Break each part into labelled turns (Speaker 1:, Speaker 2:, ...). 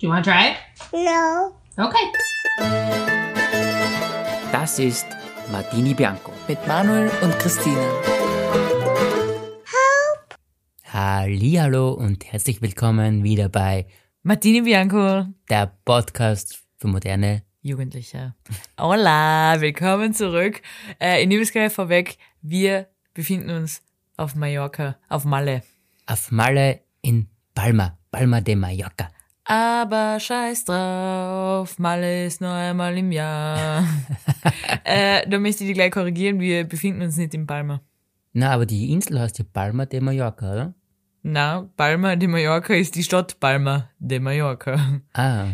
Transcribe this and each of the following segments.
Speaker 1: Do you want to try it?
Speaker 2: No.
Speaker 1: Okay.
Speaker 3: Das ist Martini Bianco.
Speaker 4: Mit Manuel und Christine.
Speaker 3: Hallo und herzlich willkommen wieder bei
Speaker 4: Martini Bianco,
Speaker 3: der Podcast für moderne.
Speaker 4: Jugendliche. Hola, willkommen zurück. Äh, ich nehme es gleich vorweg. Wir befinden uns auf Mallorca, auf Malle.
Speaker 3: Auf Malle in Palma, Palma de Mallorca.
Speaker 4: Aber scheiß drauf, Malle ist nur einmal im Jahr. äh, da möchte ich dich gleich korrigieren, wir befinden uns nicht in Palma.
Speaker 3: Na, aber die Insel heißt ja Palma de Mallorca, oder?
Speaker 4: Na, Palma de Mallorca ist die Stadt Palma de Mallorca.
Speaker 3: Ah.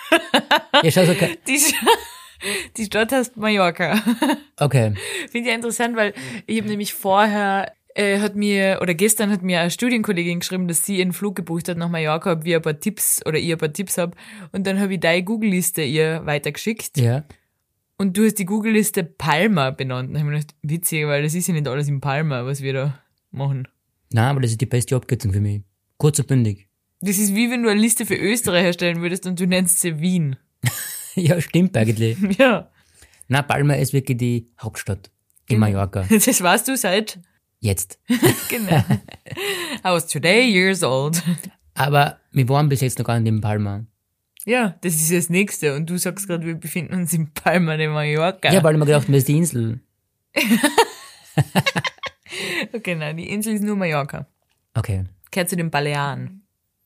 Speaker 3: ja, schau, so,
Speaker 4: Die, die Stadt heißt Mallorca.
Speaker 3: okay.
Speaker 4: Finde ich interessant, weil ich habe nämlich vorher äh, hat mir oder gestern hat mir eine Studienkollegin geschrieben, dass sie einen Flug gebucht hat nach Mallorca, ob wir ein paar Tipps oder ihr ein paar Tipps habt. Und dann habe ich deine Google-Liste ihr weitergeschickt.
Speaker 3: Ja.
Speaker 4: Und du hast die Google-Liste Palma benannt. Da habe ich mir gedacht, witzig, weil das ist ja nicht alles in Palma, was wir da machen.
Speaker 3: Na, aber das ist die beste Abkürzung für mich. Kurz und bündig.
Speaker 4: Das ist wie wenn du eine Liste für Österreich erstellen würdest und du nennst sie Wien.
Speaker 3: ja, stimmt eigentlich.
Speaker 4: Ja,
Speaker 3: Na, Palma ist wirklich die Hauptstadt in Mallorca.
Speaker 4: das weißt du seit,
Speaker 3: Jetzt.
Speaker 4: genau. I was today years old.
Speaker 3: Aber wir waren bis jetzt noch gar nicht in Palma.
Speaker 4: Ja, das ist das Nächste. Und du sagst gerade, wir befinden uns in Palma de Mallorca.
Speaker 3: Ja, weil ich mir gedacht, das ist die Insel.
Speaker 4: okay, nein, die Insel ist nur Mallorca.
Speaker 3: Okay.
Speaker 4: Gehört zu den Balearen.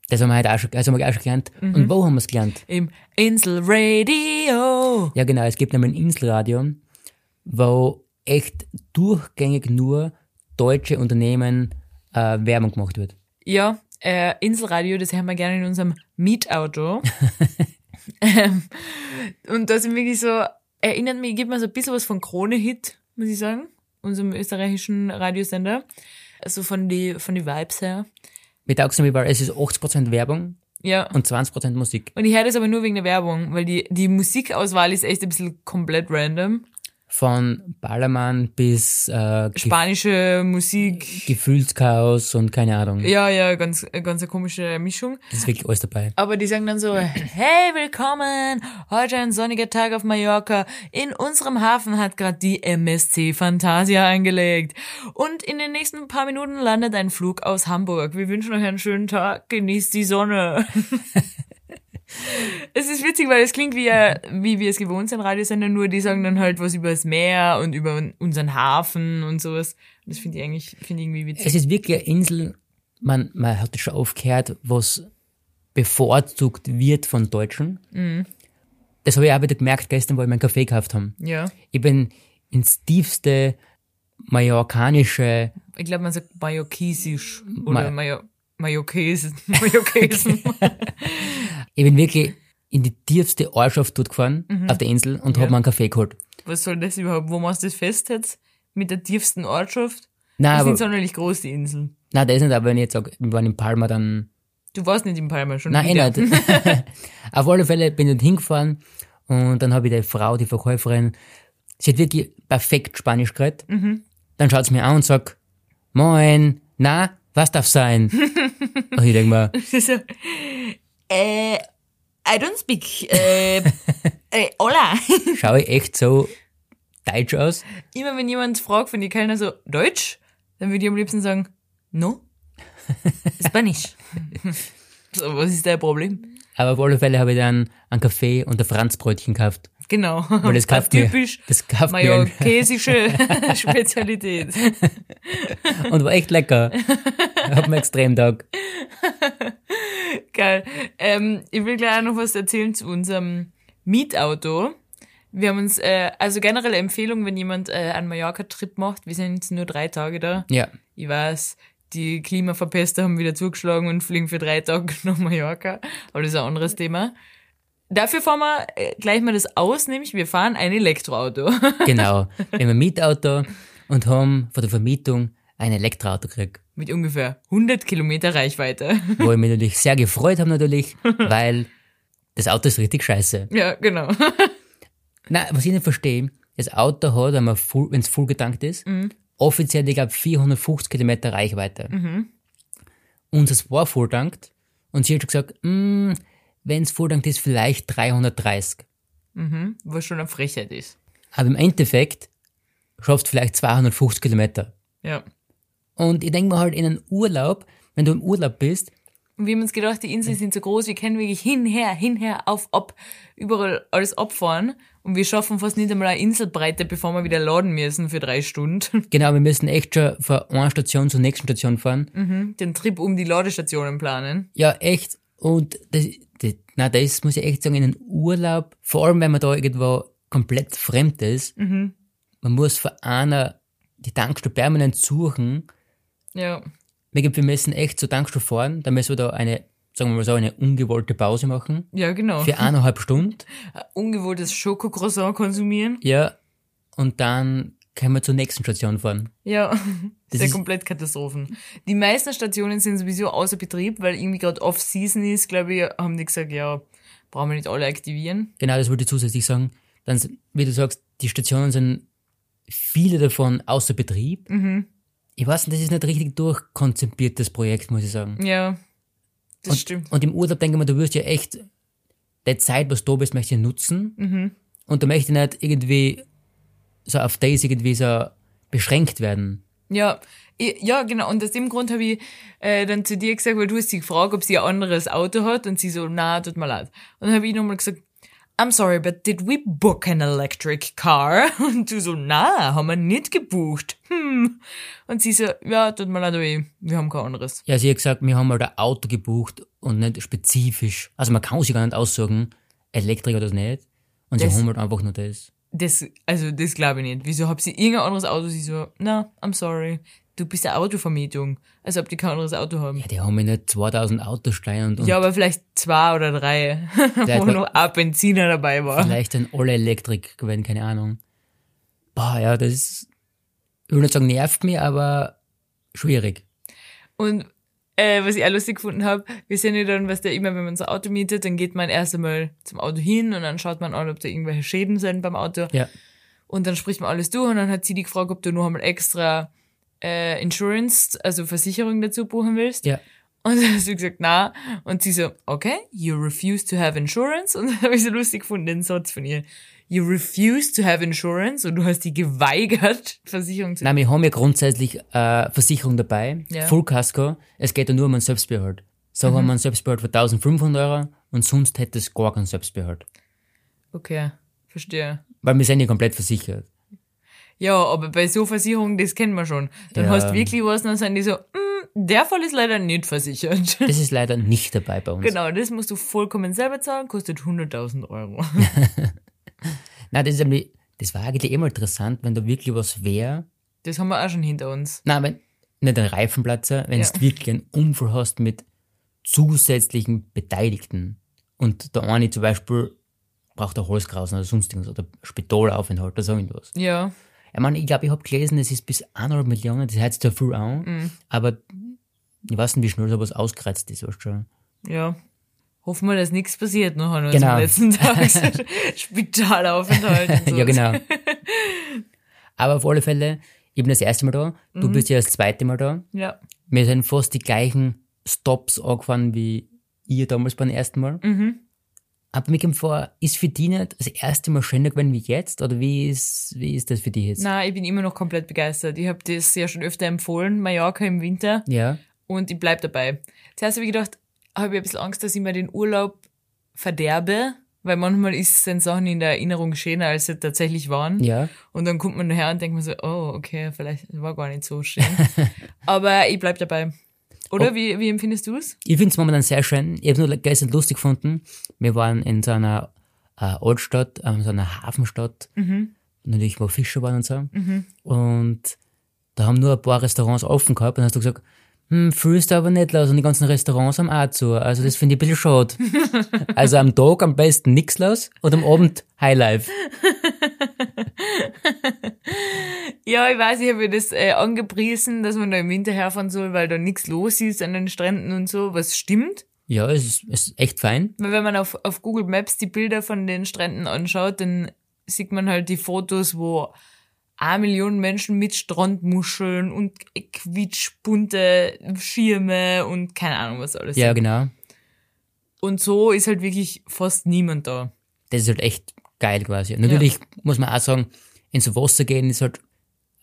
Speaker 3: Das haben wir heute auch schon, also haben wir auch schon gelernt.
Speaker 4: Mhm.
Speaker 3: Und wo haben wir es gelernt?
Speaker 4: Im Inselradio.
Speaker 3: Ja, genau. Es gibt nämlich ein Inselradio, wo echt durchgängig nur deutsche Unternehmen äh, Werbung gemacht wird.
Speaker 4: Ja, äh, Inselradio, das haben wir gerne in unserem Mietauto. ähm, und das sind wirklich so, erinnert mich, gibt mir so ein bisschen was von Krone-Hit, muss ich sagen. Unserem österreichischen Radiosender. Also von die, von die Vibes her.
Speaker 3: Mit Auxenwieber, es ist 80% Werbung
Speaker 4: Ja.
Speaker 3: und 20% Musik.
Speaker 4: Und ich höre das aber nur wegen der Werbung, weil die, die Musikauswahl ist echt ein bisschen komplett random.
Speaker 3: Von Ballermann bis äh,
Speaker 4: Spanische Musik.
Speaker 3: Gefühlschaos und keine Ahnung.
Speaker 4: Ja, ja, ganz, ganz eine komische Mischung.
Speaker 3: Das ist wirklich alles dabei.
Speaker 4: Aber die sagen dann so, hey, willkommen, heute ein sonniger Tag auf Mallorca. In unserem Hafen hat gerade die MSC Fantasia eingelegt. Und in den nächsten paar Minuten landet ein Flug aus Hamburg. Wir wünschen euch einen schönen Tag, genießt die Sonne. Es ist witzig, weil es klingt wie, äh, wie wir es gewohnt sind, Radiosender, nur die sagen dann halt was über das Meer und über unseren Hafen und sowas. Das finde ich eigentlich, finde ich irgendwie witzig.
Speaker 3: Es ist wirklich eine Insel, man, man hat es schon aufgehört, was bevorzugt wird von Deutschen.
Speaker 4: Mhm.
Speaker 3: Das habe ich auch wieder gemerkt gestern, wo wir meinen Kaffee gekauft haben.
Speaker 4: Ja.
Speaker 3: Ich bin ins tiefste mallorcanische,
Speaker 4: Ich glaube, man sagt Mallorquesisch
Speaker 3: Ma-
Speaker 4: oder Major Mallorquesen.
Speaker 3: Ich bin wirklich in die tiefste Ortschaft dort gefahren,
Speaker 4: Mhm.
Speaker 3: auf der Insel, und habe mir einen Kaffee geholt.
Speaker 4: Was soll das überhaupt? Wo machst du das fest jetzt? Mit der tiefsten Ortschaft?
Speaker 3: Nein,
Speaker 4: Die
Speaker 3: aber,
Speaker 4: sind sonderlich groß, die Inseln.
Speaker 3: nein, das ist nicht, aber wenn ich jetzt sage, wir waren in Palma, dann,
Speaker 4: Du warst nicht in Palma schon
Speaker 3: nein, eh
Speaker 4: wieder.
Speaker 3: nicht. auf alle Fälle bin ich dort hingefahren, und dann habe ich die Frau, die Verkäuferin, sie hat wirklich perfekt Spanisch geredet.
Speaker 4: Mhm.
Speaker 3: Dann schaut sie mir an und sagt, moin, na, was darf sein? und ich denke mir,
Speaker 4: so, äh, I don't speak, äh, äh, hola.
Speaker 3: schaue ich echt so deutsch aus?
Speaker 4: Immer wenn jemand fragt von die Kellner so, Deutsch? Dann würde ich am liebsten sagen, no, Spanish. so, was ist dein Problem?
Speaker 3: Aber auf alle Fälle habe ich dann einen Kaffee und ein Franzbrötchen gekauft.
Speaker 4: Genau.
Speaker 3: Weil das kauft mir,
Speaker 4: typisch
Speaker 3: das kauft
Speaker 4: mallorquesische Spezialität.
Speaker 3: und war echt lecker. Hat mir extrem tag.
Speaker 4: Geil. Ähm, ich will gleich auch noch was erzählen zu unserem Mietauto. Wir haben uns, äh, also generelle Empfehlung, wenn jemand äh, einen Mallorca-Trip macht, wir sind jetzt nur drei Tage da.
Speaker 3: Ja.
Speaker 4: Ich weiß, die Klimaverpester haben wieder zugeschlagen und fliegen für drei Tage nach Mallorca. Aber das ist ein anderes Thema. Dafür fahren wir äh, gleich mal das aus, nämlich wir fahren ein Elektroauto.
Speaker 3: Genau. Wir haben ein Mietauto und haben von der Vermietung ein Elektroauto gekriegt.
Speaker 4: Mit ungefähr 100 Kilometer Reichweite.
Speaker 3: Wo ich mich natürlich sehr gefreut habe natürlich, weil das Auto ist richtig scheiße.
Speaker 4: ja, genau.
Speaker 3: Na, was ich nicht verstehe, das Auto hat, wenn es full, full getankt ist, offiziell, ich glaube, 450 Kilometer Reichweite. Unseres war voll tankt und sie hat schon gesagt, mm, wenn es vordankt ist, vielleicht 330.
Speaker 4: Was schon eine Frechheit ist.
Speaker 3: Aber im Endeffekt schaffst du vielleicht 250 Kilometer.
Speaker 4: Ja.
Speaker 3: Und ich denke mir halt in einem Urlaub, wenn du im Urlaub bist,
Speaker 4: Und wir haben uns gedacht, die Inseln sind so groß, wir können wirklich hinher, hinher, auf, ab, überall alles abfahren. Und wir schaffen fast nicht einmal eine Inselbreite, bevor wir wieder laden müssen für drei Stunden.
Speaker 3: genau, wir müssen echt schon von einer Station zur nächsten Station fahren.
Speaker 4: Den Trip um die Ladestationen planen.
Speaker 3: Ja, echt. Und das, das, na, das muss ich echt sagen, in einem Urlaub, vor allem wenn man da irgendwo komplett fremd ist, man muss von einer die Tankstelle permanent suchen.
Speaker 4: Ja.
Speaker 3: Wir, wir müssen echt zur Tankstelle fahren, dann müssen wir da eine, sagen wir mal so, eine ungewollte Pause machen.
Speaker 4: Ja, genau.
Speaker 3: Für eineinhalb Stunden.
Speaker 4: Ein ungewolltes Schokocroissant konsumieren.
Speaker 3: Ja. Und dann können wir zur nächsten Station fahren.
Speaker 4: Ja, das ist ja komplett Katastrophen. Die meisten Stationen sind sowieso außer Betrieb, weil irgendwie gerade Off-Season ist, glaube ich, haben die gesagt, ja, brauchen wir nicht alle aktivieren.
Speaker 3: Genau, das wollte ich zusätzlich sagen. Dann, wie du sagst, die Stationen sind viele davon außer Betrieb. Ich weiß nicht, das ist nicht richtig durchkonzipiert, das Projekt, muss ich sagen.
Speaker 4: Ja, das
Speaker 3: und,
Speaker 4: stimmt.
Speaker 3: Und im Urlaub denke ich mir, du wirst ja echt die Zeit, was du bist, möchte ich nutzen. Und du möchtest nicht irgendwie so auf das irgendwie so beschränkt werden.
Speaker 4: Ja, ja, genau. Und aus dem Grund habe ich äh, dann zu dir gesagt, weil du hast sie gefragt, ob sie ein anderes Auto hat und sie so, na, tut mir leid. Und dann habe ich nochmal gesagt, I'm sorry, but did we book an electric car? Und du so, na, haben wir nicht gebucht. Hm. Und sie so, ja, tut mir leid, wir haben kein anderes.
Speaker 3: Ja, sie hat gesagt, wir haben halt ein Auto gebucht und nicht spezifisch. Also man kann sich gar nicht aussagen, Elektrik oder nicht. Und
Speaker 4: Das-
Speaker 3: sie haben halt einfach nur das.
Speaker 4: Das, also, das glaube ich nicht. Wieso habt sie irgendein anderes Auto? Sie so, na, I'm sorry. Du bist eine Autovermietung. Als ob die kein anderes Auto haben.
Speaker 3: Ja, die haben ja nicht 2000 Autos stehen und, und
Speaker 4: Ja, aber vielleicht zwei oder drei, wo noch ein Benziner dabei war.
Speaker 3: vielleicht dann alle Elektrik gewesen, keine Ahnung. Boah, ja, das ist, ich will nicht sagen nervt mich, aber schwierig.
Speaker 4: Und äh, was ich auch lustig gefunden habe, wir sind ja dann, was der immer, wenn man so ein Auto mietet, dann geht man erst einmal zum Auto hin und dann schaut man an, ob da irgendwelche Schäden sind beim Auto.
Speaker 3: Ja,
Speaker 4: Und dann spricht man alles durch und dann hat sie die gefragt, ob du noch einmal extra äh, Insurance, also Versicherung dazu buchen willst.
Speaker 3: ja.
Speaker 4: Und dann hast du gesagt, na. Und sie so, okay, you refuse to have insurance. Und dann habe ich so lustig gefunden, den Satz von ihr. You refuse to have insurance und du hast die geweigert, Versicherung zu
Speaker 3: Nein, wir haben ja grundsätzlich äh, Versicherung dabei,
Speaker 4: Ja.
Speaker 3: Full Casco. Es geht ja nur um einen Selbstbehalt. So haben wir einen Selbstbehalt für 1500 Euro und sonst hätte es gar keinen Selbstbehalt.
Speaker 4: Okay, verstehe.
Speaker 3: Weil wir sind ja komplett versichert.
Speaker 4: Ja, aber bei so Versicherungen, das kennen wir schon. Dann
Speaker 3: Ja.
Speaker 4: hast du wirklich was, dann sind die so, mm, der Fall ist leider nicht versichert.
Speaker 3: Das ist leider nicht dabei bei uns.
Speaker 4: genau, das musst du vollkommen selber zahlen, kostet 100.000 Euro.
Speaker 3: Nein, das ist nämlich, das war eigentlich immer interessant, wenn da wirklich was wäre.
Speaker 4: Das haben wir auch schon hinter uns.
Speaker 3: Nein, wenn, nicht ein Reifenplatzer, wenn
Speaker 4: Ja.
Speaker 3: du wirklich einen Unfall hast mit zusätzlichen Beteiligten. Und der eine zum Beispiel braucht ein Holzkrausen oder sonst irgendwas oder Spitalaufenthalt oder so irgendwas.
Speaker 4: Ja,
Speaker 3: Ich meine, ich glaube, ich habe gelesen, es ist bis 1,5 Millionen, das sich zwar viel an,
Speaker 4: Mhm.
Speaker 3: aber ich weiß nicht, wie schnell sowas ausgereizt ist, weißt du schon.
Speaker 4: ja. Hoffen wir, dass nichts passiert noch an
Speaker 3: Genau.
Speaker 4: unserem letzten Tag. Spitalaufenthalt
Speaker 3: ja, genau. aber auf alle Fälle, ich bin das erste Mal da,
Speaker 4: Mhm.
Speaker 3: du bist ja das zweite Mal da.
Speaker 4: Ja,
Speaker 3: Wir sind fast die gleichen Stops angefahren wie ihr damals beim ersten Mal.
Speaker 4: Mhm.
Speaker 3: Aber mir kommt vor, ist für die nicht das erste Mal schöner gewesen wie jetzt? Oder wie ist, wie ist das für die jetzt?
Speaker 4: na, ich bin immer noch komplett begeistert. Ich habe das ja schon öfter empfohlen, Mallorca im Winter.
Speaker 3: Ja,
Speaker 4: und ich bleib dabei. Zuerst habe ich gedacht, habe ich ein bisschen Angst, dass ich mir den Urlaub verderbe, weil manchmal ist sind Sachen in der Erinnerung schöner, als sie tatsächlich waren.
Speaker 3: ja.
Speaker 4: Und dann kommt man daher und denkt man so, oh, okay, vielleicht war gar nicht so schön. Aber ich bleib dabei. Oder wie, wie empfindest du es?
Speaker 3: Ich finde es momentan sehr schön. Ich habe nur gestern lustig gefunden. Wir waren in so einer äh, Altstadt, äh, so einer Hafenstadt, natürlich wo Fischer waren und so. Und da haben nur ein paar Restaurants offen gehabt und hast du gesagt, hm, fühlst du aber nicht los und die ganzen Restaurants haben auch zu. Also das finde ich ein bisschen schade. also am Tag am besten nix los und am Abend Highlife.
Speaker 4: Ja, ich weiß, ich habe das äh, angepriesen, dass man da im Winter herfahren soll, weil da nichts los ist an den Stränden und so, was stimmt.
Speaker 3: Ja, es ist, es ist echt fein.
Speaker 4: Weil wenn man auf, auf Google Maps die Bilder von den Stränden anschaut, dann sieht man halt die Fotos, wo eine Million Menschen mit Strandmuscheln und quietschbunte Schirme und keine Ahnung was alles.
Speaker 3: Ja, genau.
Speaker 4: Und so ist halt wirklich fast niemand da.
Speaker 3: Das ist halt echt geil quasi. Natürlich muss man auch sagen, ins Wasser gehen ist halt,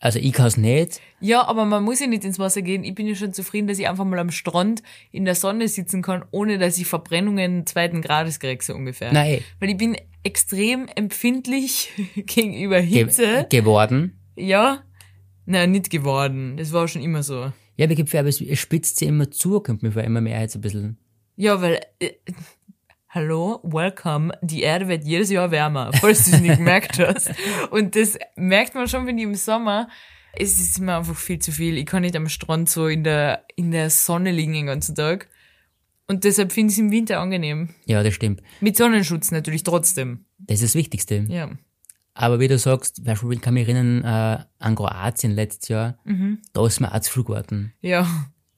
Speaker 3: also ich kann es nicht.
Speaker 4: Ja, aber man muss ja nicht ins Wasser gehen. Ich bin ja schon zufrieden, dass ich einfach mal am Strand in der Sonne sitzen kann, ohne dass ich Verbrennungen zweiten Grades kriege, so ungefähr.
Speaker 3: Nein,
Speaker 4: Weil ich bin extrem empfindlich gegenüber
Speaker 3: ge
Speaker 4: Hitze.
Speaker 3: geworden.
Speaker 4: Ja. Nein, nicht geworden. Das war schon immer so.
Speaker 3: Ja, aber es spitzt sich immer zu, kommt mir vor, immer mehr jetzt ein bisschen.
Speaker 4: Ja, weil, äh, hallo, welcome, die Erde wird jedes Jahr wärmer, falls du es nicht gemerkt hast. Und das merkt man schon, wenn ich im Sommer, es ist mir einfach viel zu viel. Ich kann nicht am Strand so in der, in der Sonne liegen den ganzen Tag. Und deshalb finde ich es im Winter angenehm.
Speaker 3: Ja, das stimmt.
Speaker 4: Mit Sonnenschutz natürlich trotzdem.
Speaker 3: Das ist das Wichtigste.
Speaker 4: Ja.
Speaker 3: Aber wie du sagst, Beispiel, ich kann mich erinnern, äh, an Kroatien letztes Jahr, da ist mir auch zu früh geworden.
Speaker 4: Ja.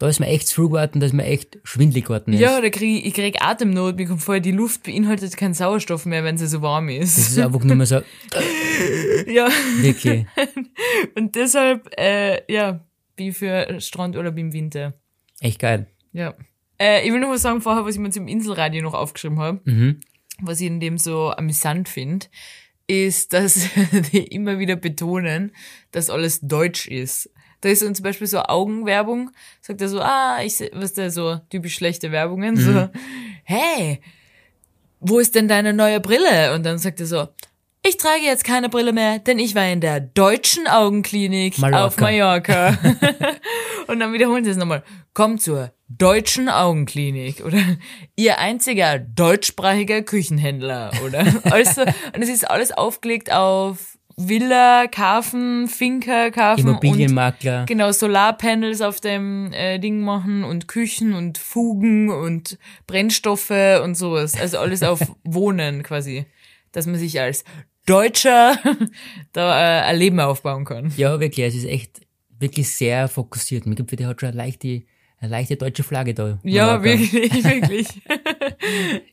Speaker 3: Da ist mir echt zu früh geworden, dass mir echt schwindlig geworden ist.
Speaker 4: Ja, da krieg ich, ich krieg Atemnot, mir kommt vor, die Luft beinhaltet keinen Sauerstoff mehr, wenn sie so warm
Speaker 3: Das
Speaker 4: ist.
Speaker 3: ist einfach nur mehr so,
Speaker 4: Ja.
Speaker 3: wirklich.
Speaker 4: Und deshalb, äh, ja, bin ich für Strandurlaub im Winter.
Speaker 3: Echt geil.
Speaker 4: Ja. Äh, ich will noch was sagen vorher, was ich mir zum Inselradio noch aufgeschrieben habe,
Speaker 3: Mhm.
Speaker 4: was ich in dem so amüsant finde, ist, dass die immer wieder betonen, dass alles deutsch ist. Da ist so zum Beispiel so Augenwerbung, sagt er so, ah, ich seh, was der so typisch schlechte Werbungen, so, hey, wo ist denn deine neue Brille? Und dann sagt er so, ich trage jetzt keine Brille mehr, denn ich war in der deutschen Augenklinik
Speaker 3: Mallorca.
Speaker 4: auf Mallorca. Und dann wiederholen sie es nochmal. Komm zur deutschen Augenklinik oder ihr einziger deutschsprachiger Küchenhändler oder also und es ist alles aufgelegt auf Villa, Karfen, Finca, Karfen und
Speaker 3: Immobilienmakler.
Speaker 4: genau Solarpanels auf dem äh, Ding machen und Küchen und Fugen und Brennstoffe und sowas. Also alles auf Wohnen quasi, dass man sich als Deutscher da äh, ein Leben aufbauen kann.
Speaker 3: Ja, wirklich, es ist echt wirklich sehr fokussiert. Mir gibt, hat schon eine leichte, eine leichte deutsche Flagge da.
Speaker 4: Ja, wirklich, wirklich.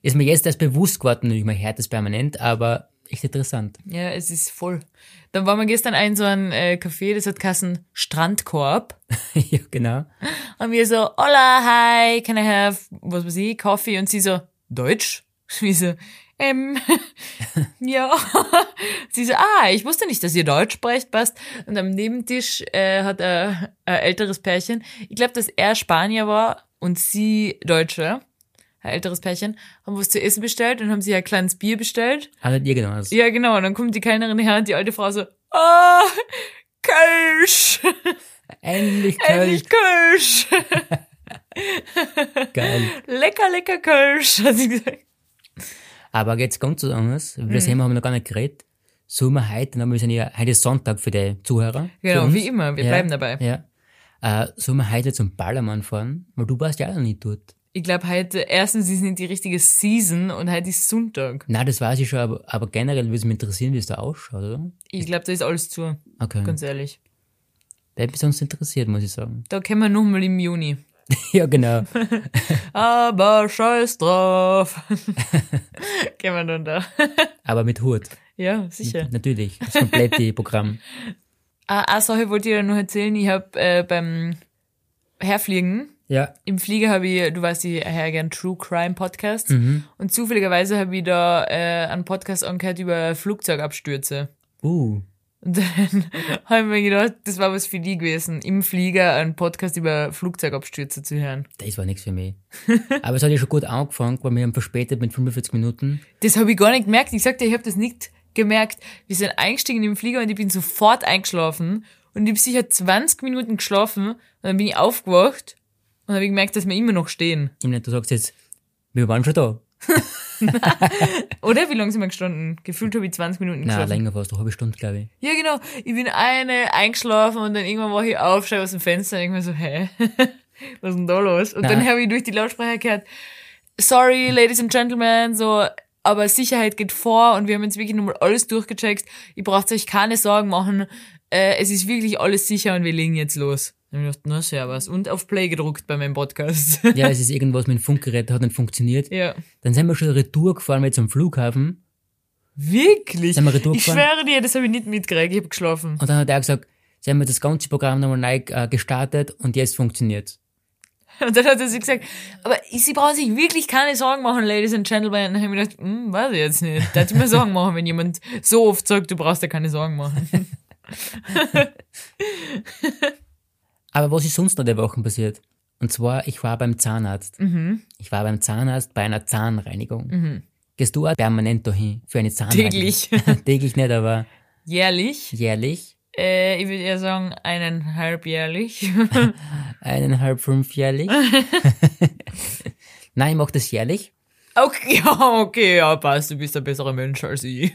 Speaker 3: Ist mir jetzt erst bewusst geworden, natürlich, man hört das permanent, aber echt interessant.
Speaker 4: Ja, es ist voll. Dann waren wir gestern ein so ein äh, Café, das hat Kassen Strandkorb.
Speaker 3: ja, genau.
Speaker 4: Und wir so, hola, hi, can I have, was weiß ich, Coffee? Und sie so, Deutsch? Wie so, ähm, ja. sie so, ah, ich wusste nicht, dass ihr Deutsch sprecht, passt. Und am Nebentisch äh, hat ein, ein älteres Pärchen, ich glaube, dass er Spanier war und sie Deutsche, ein älteres Pärchen, haben was zu essen bestellt und haben sich ein kleines Bier bestellt.
Speaker 3: Also ihr genau. das.
Speaker 4: Ja, genau. Und dann kommt die Kellnerin her und die alte Frau so, ah, Kölsch,
Speaker 3: Endlich
Speaker 4: endlich
Speaker 3: kalt.
Speaker 4: Kölsch,
Speaker 3: Geil.
Speaker 4: lecker, lecker Kölsch, hat sie gesagt.
Speaker 3: Aber jetzt ganz was anderes. Über das Thema haben wir noch gar nicht geredet. Sollen wir heute, dann wir sind ja, heute ist Sonntag für die Zuhörer.
Speaker 4: Genau, wie immer, wir
Speaker 3: Ja,
Speaker 4: bleiben dabei.
Speaker 3: Ja. Äh, sollen wir heute zum Ballermann fahren? Weil du warst ja auch noch nicht dort.
Speaker 4: Ich glaube, heute, erstens ist nicht die richtige Season und heute ist Sonntag.
Speaker 3: Nein, das weiß ich schon, aber, aber generell würde es mich interessieren, wie es da ausschaut, oder?
Speaker 4: Ich glaube, da ist alles zu,
Speaker 3: Okay.
Speaker 4: ganz ehrlich.
Speaker 3: Wäre mich sonst interessiert, muss ich sagen.
Speaker 4: Da können wir nochmal im Juni.
Speaker 3: ja, genau.
Speaker 4: Aber scheiß drauf. Gehen wir dann da.
Speaker 3: Aber mit Hut.
Speaker 4: ja, sicher.
Speaker 3: Natürlich. Das komplette Programm.
Speaker 4: Ah, eine Sache wollte ich dir noch erzählen. Ich habe äh, beim Herfliegen
Speaker 3: Ja.
Speaker 4: im Flieger habe ich, du weißt, ich höre gern True Crime Podcasts und zufälligerweise habe ich da äh, einen Podcast angehört über Flugzeugabstürze.
Speaker 3: Uh.
Speaker 4: Und dann habe ich mir gedacht, das war was für die gewesen, im Flieger einen Podcast über Flugzeugabstürze zu hören.
Speaker 3: Das war nichts für mich. Aber es hat ja schon gut angefangen, weil wir haben verspätet mit 45 Minuten.
Speaker 4: Das habe ich gar nicht gemerkt. Ich sagte, ich habe das nicht gemerkt. Wir sind eingestiegen im Flieger und ich bin sofort eingeschlafen und ich habe sicher 20 Minuten geschlafen und dann bin ich aufgewacht und habe gemerkt, dass wir immer noch stehen.
Speaker 3: Ich meine, du sagst jetzt, wir waren schon da.
Speaker 4: Oder wie lange sind wir gestanden? Gefühlt habe ich 20 Minuten
Speaker 3: Nein,
Speaker 4: geschlafen.
Speaker 3: länger fast, eine halbe Stunde, glaube ich.
Speaker 4: Ja, genau. Ich bin eine eingeschlafen und dann irgendwann war ich auf, schaue aus dem Fenster und denke mir so, hä? Was ist denn da los? Und dann
Speaker 3: Nein.
Speaker 4: habe ich durch die Lautsprecher gehört, sorry, ladies and gentlemen, so, aber Sicherheit geht vor und wir haben jetzt wirklich nochmal alles durchgecheckt. Ihr braucht euch keine Sorgen machen. Äh, es ist wirklich alles sicher und wir legen jetzt los. Dann habe ich gedacht, na, servus. Und auf Play gedruckt bei meinem Podcast.
Speaker 3: Ja, es ist irgendwas mit dem Funkgerät, hat nicht funktioniert.
Speaker 4: ja.
Speaker 3: Dann sind wir schon Retour gefahren mit zum Flughafen.
Speaker 4: Wirklich?
Speaker 3: Sind wir retour
Speaker 4: Ich
Speaker 3: gefahren?
Speaker 4: schwöre dir, das habe ich nicht mitgekriegt. Ich habe geschlafen.
Speaker 3: Und dann hat er gesagt, sie haben das ganze Programm nochmal neu äh, gestartet und jetzt funktioniert's.
Speaker 4: Und dann hat er sich gesagt, aber Sie brauchen sich wirklich keine Sorgen machen, Ladies and Gentlemen. Und dann habe ich gedacht, hm, weiß ich jetzt nicht. Da hätte ich mir Sorgen machen, wenn jemand so oft sagt, du brauchst dir keine Sorgen machen.
Speaker 3: Aber was ist sonst noch der Wochen passiert? Und zwar, ich war beim Zahnarzt.
Speaker 4: Mhm.
Speaker 3: Ich war beim Zahnarzt bei einer Zahnreinigung. Gehst du auch permanent dahin für eine Zahnreinigung?
Speaker 4: Täglich.
Speaker 3: Täglich nicht, aber
Speaker 4: Jährlich?
Speaker 3: jährlich.
Speaker 4: Äh, ich würde eher sagen, eineinhalb jährlich.
Speaker 3: Eineinhalb, fünfjährlich. Nein, ich mache das jährlich.
Speaker 4: Okay, ja, okay, ja, passt. Du bist ein besserer Mensch als ich.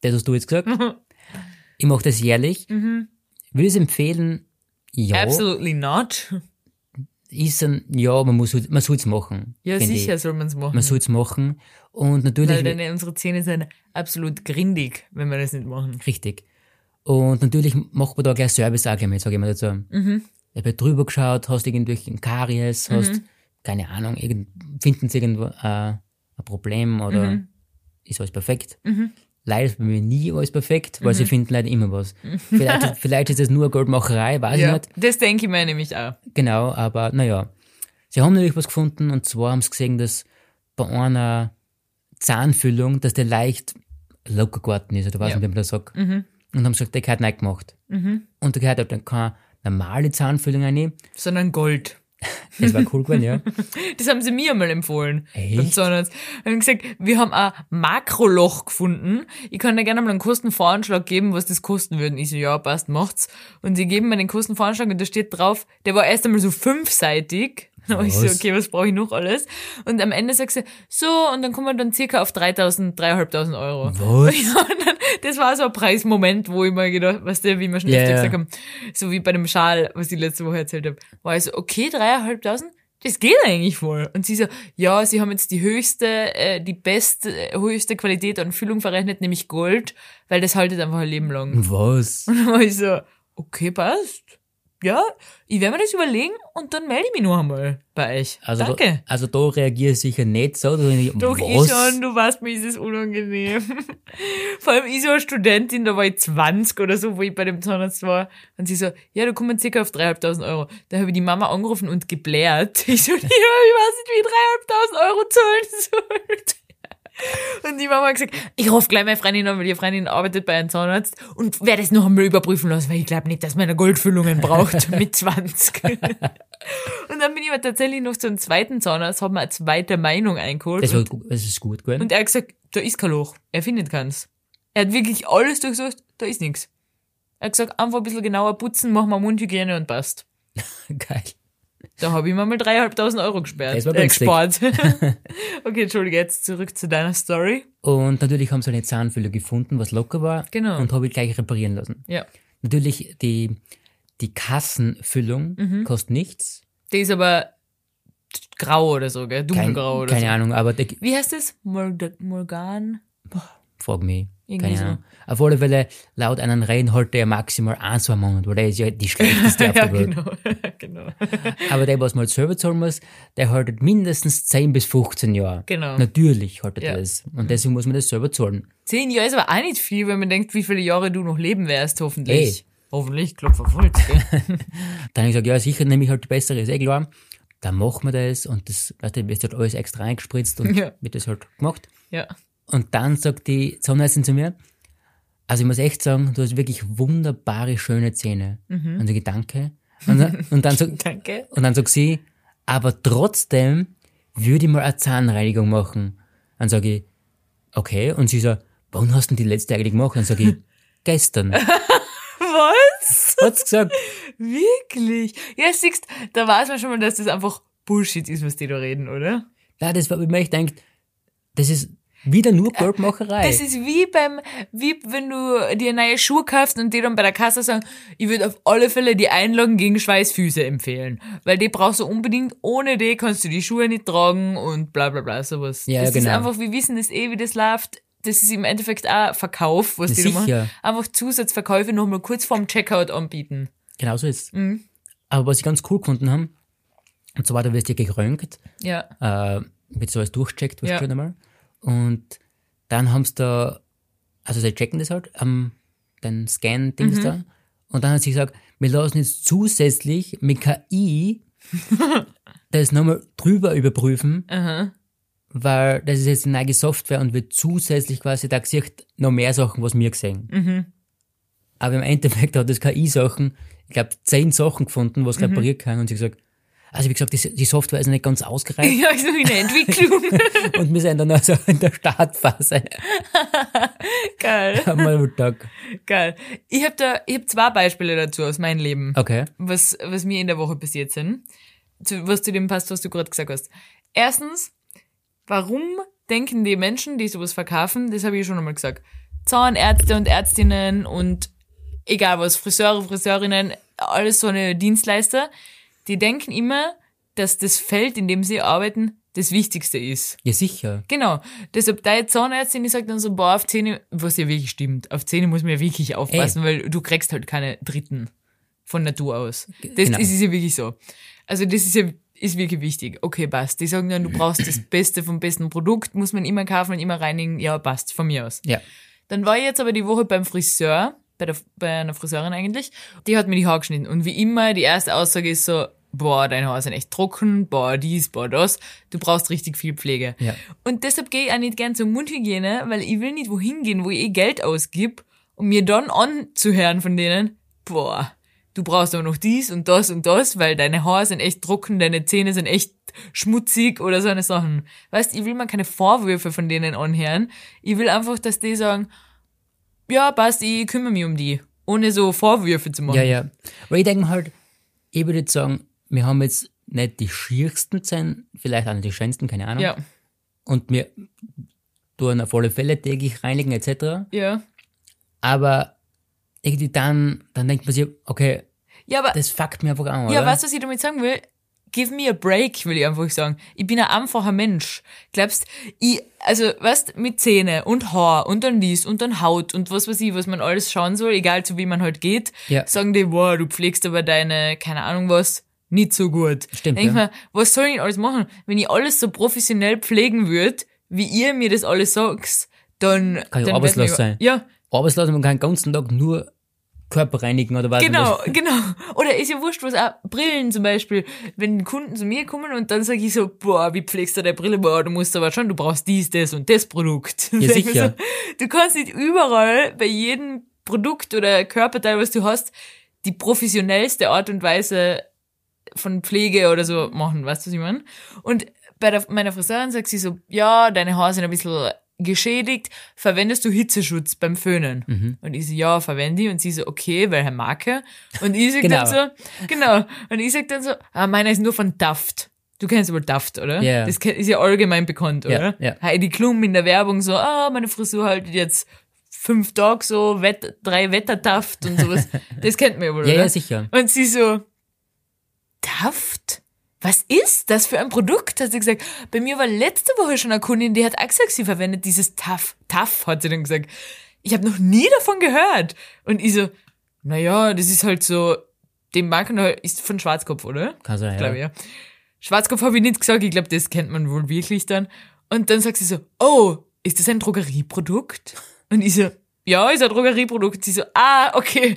Speaker 3: Das hast du jetzt gesagt. Ich mache das jährlich.
Speaker 4: Mhm.
Speaker 3: Würde es empfehlen? Ja.
Speaker 4: Absolutely not.
Speaker 3: Ist ein, ja, man muss, man soll es machen.
Speaker 4: Ja, sicher
Speaker 3: Ich.
Speaker 4: soll man's machen.
Speaker 3: Man soll es machen. Und natürlich,
Speaker 4: Weil deine, unsere Zähne sind absolut grindig, wenn wir das nicht machen.
Speaker 3: richtig. Und natürlich macht man da gleich Service auch gleich mit, sag ich mal dazu.
Speaker 4: Mhm.
Speaker 3: Ich habe drüber geschaut, hast irgendwelchen Karies, hast, keine Ahnung, irgend, finden sie irgendwo äh, ein Problem oder
Speaker 4: Mhm.
Speaker 3: ist alles perfekt. Leider ist bei mir nie alles perfekt, weil sie finden leider immer was. Vielleicht, vielleicht ist es nur Goldmacherei, weiß ich
Speaker 4: Ja,
Speaker 3: nicht.
Speaker 4: das denke ich mir nämlich auch.
Speaker 3: Genau, aber naja. Sie haben natürlich was gefunden und zwar haben sie gesehen, dass bei einer Zahnfüllung, dass der leicht locker geworden ist, oder was
Speaker 4: Ja. Mhm.
Speaker 3: man das sagt. Und haben gesagt, der gehört neu gemacht. Und da gehört halt dann keine normale Zahnfüllung rein.
Speaker 4: Sondern Gold.
Speaker 3: Das war cool gewesen, ja.
Speaker 4: Das haben sie mir einmal empfohlen.
Speaker 3: Echt?
Speaker 4: Beim Zahnarzt. Wir haben gesagt, wir haben ein Makroloch gefunden. Ich kann dir gerne mal einen Kostenvoranschlag geben, was das kosten würde. Und ich so, ja, passt, macht's. Und sie geben mir den Kostenvoranschlag und da steht drauf, der war erst einmal so fünfseitig. Dann war ich so,
Speaker 3: Was?
Speaker 4: okay, was brauche ich noch alles? Und am Ende sagt sie, so, und dann kommen wir dann circa auf 3000, 3500 Euro.
Speaker 3: Was?
Speaker 4: Ja, und dann, das war so ein Preismoment, wo ich mal gedacht, weißt du, wie wir schon
Speaker 3: Ja,
Speaker 4: öfter gesagt haben, so wie bei dem Schal, was ich letzte Woche erzählt habe, war ich so, okay, dreieinhalbtausend? Das geht eigentlich voll. Und sie so, ja, sie haben jetzt die höchste, äh, die beste, äh, höchste Qualität an Füllung verrechnet, nämlich Gold, weil das haltet einfach ein Leben lang.
Speaker 3: Was?
Speaker 4: Und dann war ich so, okay, passt. Ja, ich werde mir das überlegen und dann melde ich mich noch einmal bei euch.
Speaker 3: Also
Speaker 4: Danke.
Speaker 3: Da, also da reagiere ich sicher nicht so. Ich,
Speaker 4: Doch,
Speaker 3: was?
Speaker 4: ich schon, du weißt, mir ist es unangenehm. Vor allem ich so eine Studentin, da war ich 20 oder so, wo ich bei dem Zahnarzt war. Und sie so, ja, da kommen circa auf 3.500 Euro. Da habe ich die Mama angerufen und geblärt. Ich so, ja, ich weiß nicht, wie ich 3.500 Euro zahlen sollte. Und die Mama hat gesagt, ich rufe gleich meine Freundin an, weil ihre Freundin arbeitet bei einem Zahnarzt und werde es noch einmal überprüfen lassen, weil ich glaube nicht, dass man eine Goldfüllungen braucht mit 20. und dann bin ich aber tatsächlich noch zu einem zweiten Zahnarzt, habe mir eine zweite Meinung eingeholt.
Speaker 3: Das, war, das ist gut gewesen.
Speaker 4: und er hat gesagt, da ist kein Loch. Er findet keins. Er hat wirklich alles durchsucht, da ist nichts. Er hat gesagt, einfach ein bisschen genauer putzen, machen wir Mundhygiene und passt.
Speaker 3: Geil.
Speaker 4: Da habe ich mir mal 3.500 Euro gesperrt.
Speaker 3: Das war
Speaker 4: äh, gespart. okay, entschuldige, jetzt zurück zu deiner Story.
Speaker 3: Und natürlich haben sie eine Zahnfüllung gefunden, was locker war.
Speaker 4: Genau.
Speaker 3: Und habe ich gleich reparieren lassen.
Speaker 4: Ja.
Speaker 3: Natürlich, die, die Kassenfüllung
Speaker 4: Mhm.
Speaker 3: kostet nichts.
Speaker 4: Die ist aber grau oder so, gell?
Speaker 3: Kein,
Speaker 4: Dunkelgrau oder
Speaker 3: keine
Speaker 4: so.
Speaker 3: Ahnung, aber
Speaker 4: Wie heißt das? Morg Morgan?
Speaker 3: frag mich.
Speaker 4: Irgendwie
Speaker 3: Keine
Speaker 4: so.
Speaker 3: Ahnung. Auf alle Fälle, laut einem Reden halte er maximal ein, zwei Monate, weil der ist ja die schlechteste auf
Speaker 4: ja,
Speaker 3: der Welt.
Speaker 4: genau. genau.
Speaker 3: Aber der, was mal selber zahlen muss, der haltet mindestens 10 bis 15 Jahre.
Speaker 4: Genau.
Speaker 3: Natürlich haltet
Speaker 4: Ja.
Speaker 3: er das. Und deswegen muss man das selber zahlen.
Speaker 4: Zehn Jahre ist aber auch nicht viel, wenn man denkt, wie viele Jahre du noch leben wirst, hoffentlich.
Speaker 3: Ey.
Speaker 4: Hoffentlich, Klopf auf Holz?
Speaker 3: Dann habe ich gesagt, ja, sicher nehme ich halt die bessere, ist eh klar. Dann machen wir das und das, weißt du, wird halt alles extra eingespritzt und
Speaker 4: Ja.
Speaker 3: wird das halt gemacht.
Speaker 4: ja.
Speaker 3: Und dann sagt die Zahnärztin zu mir, also ich muss echt sagen, du hast wirklich wunderbare, schöne Zähne.
Speaker 4: Mhm.
Speaker 3: Und sage ich, danke. Und, dann- und, dann sagt,
Speaker 4: Danke.
Speaker 3: und dann sagt sie, aber trotzdem würde ich mal eine Zahnreinigung machen. Dann sage ich, okay. Und sie sagt, wann hast du denn die letzte eigentlich gemacht? Dann sage ich, gestern.
Speaker 4: Was?
Speaker 3: Hat's gesagt.
Speaker 4: Wirklich? Ja, siehst, da weiß man schon mal, dass das einfach Bullshit ist, was die da reden, oder?
Speaker 3: Nein, das war, ich mir echt denkt, das ist wieder nur Goldmacherei.
Speaker 4: Das ist wie beim, wie wenn du dir neue Schuhe kaufst und die dann bei der Kasse sagen, ich würde auf alle Fälle die Einlagen gegen Schweißfüße empfehlen. Weil die brauchst du unbedingt, ohne die kannst du die Schuhe nicht tragen und bla bla bla, sowas.
Speaker 3: Ja,
Speaker 4: das ist
Speaker 3: genau.
Speaker 4: einfach, wir wissen das eh, wie das läuft. Das ist im Endeffekt auch Verkauf, was die da machen.
Speaker 3: Sicher.
Speaker 4: Einfach Zusatzverkäufe nochmal kurz vorm Checkout anbieten.
Speaker 3: Genau so ist
Speaker 4: Mhm.
Speaker 3: Aber was ich ganz cool gefunden haben, und zwar, da wirst du geröntgt,
Speaker 4: Ja.
Speaker 3: äh, wird so alles durchcheckt, was
Speaker 4: Ja.
Speaker 3: ja. schon einmal. Und dann haben sie da, also sie checken das halt, am den Scan-Dings
Speaker 4: Mhm.
Speaker 3: da. Und dann hat sie gesagt, wir lassen jetzt zusätzlich mit KI das nochmal drüber überprüfen,
Speaker 4: Aha.
Speaker 3: weil das ist jetzt eine neue Software und wird zusätzlich quasi da gesagt, noch mehr Sachen, was wir gesehen.
Speaker 4: Mhm.
Speaker 3: Aber im Endeffekt hat das KI-Sachen, ich glaube, zehn Sachen gefunden, was repariert kann und sie gesagt, also wie gesagt, die, die Software ist noch nicht ganz ausgereift
Speaker 4: Ja, so in der Entwicklung.
Speaker 3: und wir sind dann also in der Startphase
Speaker 4: Geil.
Speaker 3: am Tag.
Speaker 4: Geil. Ich habe da, ich habe zwei Beispiele dazu aus meinem Leben,
Speaker 3: Okay.
Speaker 4: was, was mir in der Woche passiert sind. Zu, was zu dem passt, was du gerade gesagt hast. Erstens, warum denken die Menschen, die sowas verkaufen, das habe ich schon einmal gesagt, Zahnärzte und Ärztinnen und egal was, Friseure, Friseurinnen, alles so eine Dienstleister, die denken immer, dass das Feld, in dem sie arbeiten, das Wichtigste ist.
Speaker 3: Ja, sicher.
Speaker 4: Genau. Deshalb deine Zahnärztin, die sagt dann so, boah, auf Zähne, was ja wirklich stimmt, auf Zähne muss man ja wirklich aufpassen, weil du kriegst halt keine Dritten von Natur aus. Das,
Speaker 3: Genau.
Speaker 4: das ist ja wirklich so. Also das ist ja ist wirklich wichtig. Okay, passt. Die sagen dann, du brauchst das Beste vom besten Produkt, muss man immer kaufen und immer reinigen. Ja, passt, von mir aus.
Speaker 3: Ja.
Speaker 4: Dann war ich jetzt aber die Woche beim Friseur, bei, der, bei einer Friseurin eigentlich. Die hat mir die Haare geschnitten. Und wie immer, die erste Aussage ist so, boah, deine Haare sind echt trocken, boah, dies, boah, das. Du brauchst richtig viel Pflege.
Speaker 3: Ja.
Speaker 4: Und deshalb gehe ich auch nicht gern zur Mundhygiene, weil ich will nicht wohin gehen, wo ich eh Geld ausgib, um mir dann anzuhören von denen, boah, du brauchst aber noch dies und das und das, weil deine Haare sind echt trocken, deine Zähne sind echt schmutzig oder so eine Sachen. Weißt, ich will mal keine Vorwürfe von denen anhören. Ich will einfach, dass die sagen, ja, passt, ich kümmere mich um die. Ohne so Vorwürfe zu machen.
Speaker 3: Ja, ja. Aber ich denke halt, ich würde jetzt sagen, wir haben jetzt nicht die schiersten Zähne, vielleicht auch nicht die schönsten, keine Ahnung.
Speaker 4: Ja,
Speaker 3: Und wir tun auf alle Fälle täglich reinigen etc.
Speaker 4: ja.
Speaker 3: Aber irgendwie dann, dann denkt man sich, okay,
Speaker 4: Ja, aber
Speaker 3: das fuckt mir einfach an,
Speaker 4: Ja,
Speaker 3: oder?
Speaker 4: weißt du, was ich damit sagen will? Give me a break, will ich einfach sagen. Ich bin ein einfacher Mensch. Glaubst, ich, also, weißt, mit Zähne und Haar und dann dies und dann Haut und was weiß ich, was man alles schauen soll, egal zu wie man halt geht,
Speaker 3: Ja.
Speaker 4: sagen die, wow, du pflegst aber deine, keine Ahnung was, nicht so gut.
Speaker 3: Stimmt,
Speaker 4: Denk
Speaker 3: ja.
Speaker 4: mir, was soll ich alles machen? Wenn ich alles so professionell pflegen würde, wie ihr mir das alles sagt, dann,
Speaker 3: Kann ich
Speaker 4: dann
Speaker 3: arbeitslos sein.
Speaker 4: Ja,
Speaker 3: Arbeitslos, man kann den ganzen Tag nur Körper reinigen oder was.
Speaker 4: Genau, genau. Oder ist ja wurscht, was auch Brillen zum Beispiel. Wenn Kunden zu mir kommen und dann sage ich so, boah, wie pflegst du deine Brille? Boah, du musst aber schon, du brauchst dies, das und das Produkt.
Speaker 3: Ja, sicher.
Speaker 4: So, du kannst nicht überall bei jedem Produkt oder Körperteil, was du hast, die professionellste Art und Weise von Pflege oder so machen, weißt du, was ich meine? Und bei der, meiner Friseurin sagt sie so, ja, deine Haare sind ein bisschen geschädigt, verwendest du Hitzeschutz beim Föhnen?
Speaker 3: Mhm.
Speaker 4: Und ich so, ja, verwende ich. Und sie so, okay, welche Marke? Und ich sag
Speaker 3: Genau.
Speaker 4: dann so, genau. Und ich sag dann so, ah, meiner ist nur von Daft. Du kennst aber Daft, oder?
Speaker 3: Ja.
Speaker 4: Das ke- ist ja allgemein bekannt,
Speaker 3: Ja,
Speaker 4: oder?
Speaker 3: ja.
Speaker 4: Heidi Klum in der Werbung so, ah, meine Frisur haltet jetzt fünf Tage so, Wett, drei Wetterdaft und sowas. Das kennt man ja wohl,
Speaker 3: Ja,
Speaker 4: oder?
Speaker 3: ja, sicher.
Speaker 4: Und sie so, Taft? Was ist das für ein Produkt? Hat sie gesagt. Bei mir war letzte Woche schon eine Kundin, die hat auch gesagt, sie verwendet dieses Taff. Taff, hat sie dann gesagt. Ich habe noch nie davon gehört. Und ich so, naja, das ist halt so, dem Marken ist von Schwarzkopf, oder?
Speaker 3: Kann sein,
Speaker 4: Glaube
Speaker 3: ja.
Speaker 4: ich, ja. Schwarzkopf habe ich nicht gesagt, ich glaube, das kennt man wohl wirklich dann. Und dann sagt sie so, oh, ist das ein Drogerieprodukt? Und ich so, ja, ist ein Drogerieprodukt. Sie so, ah, okay.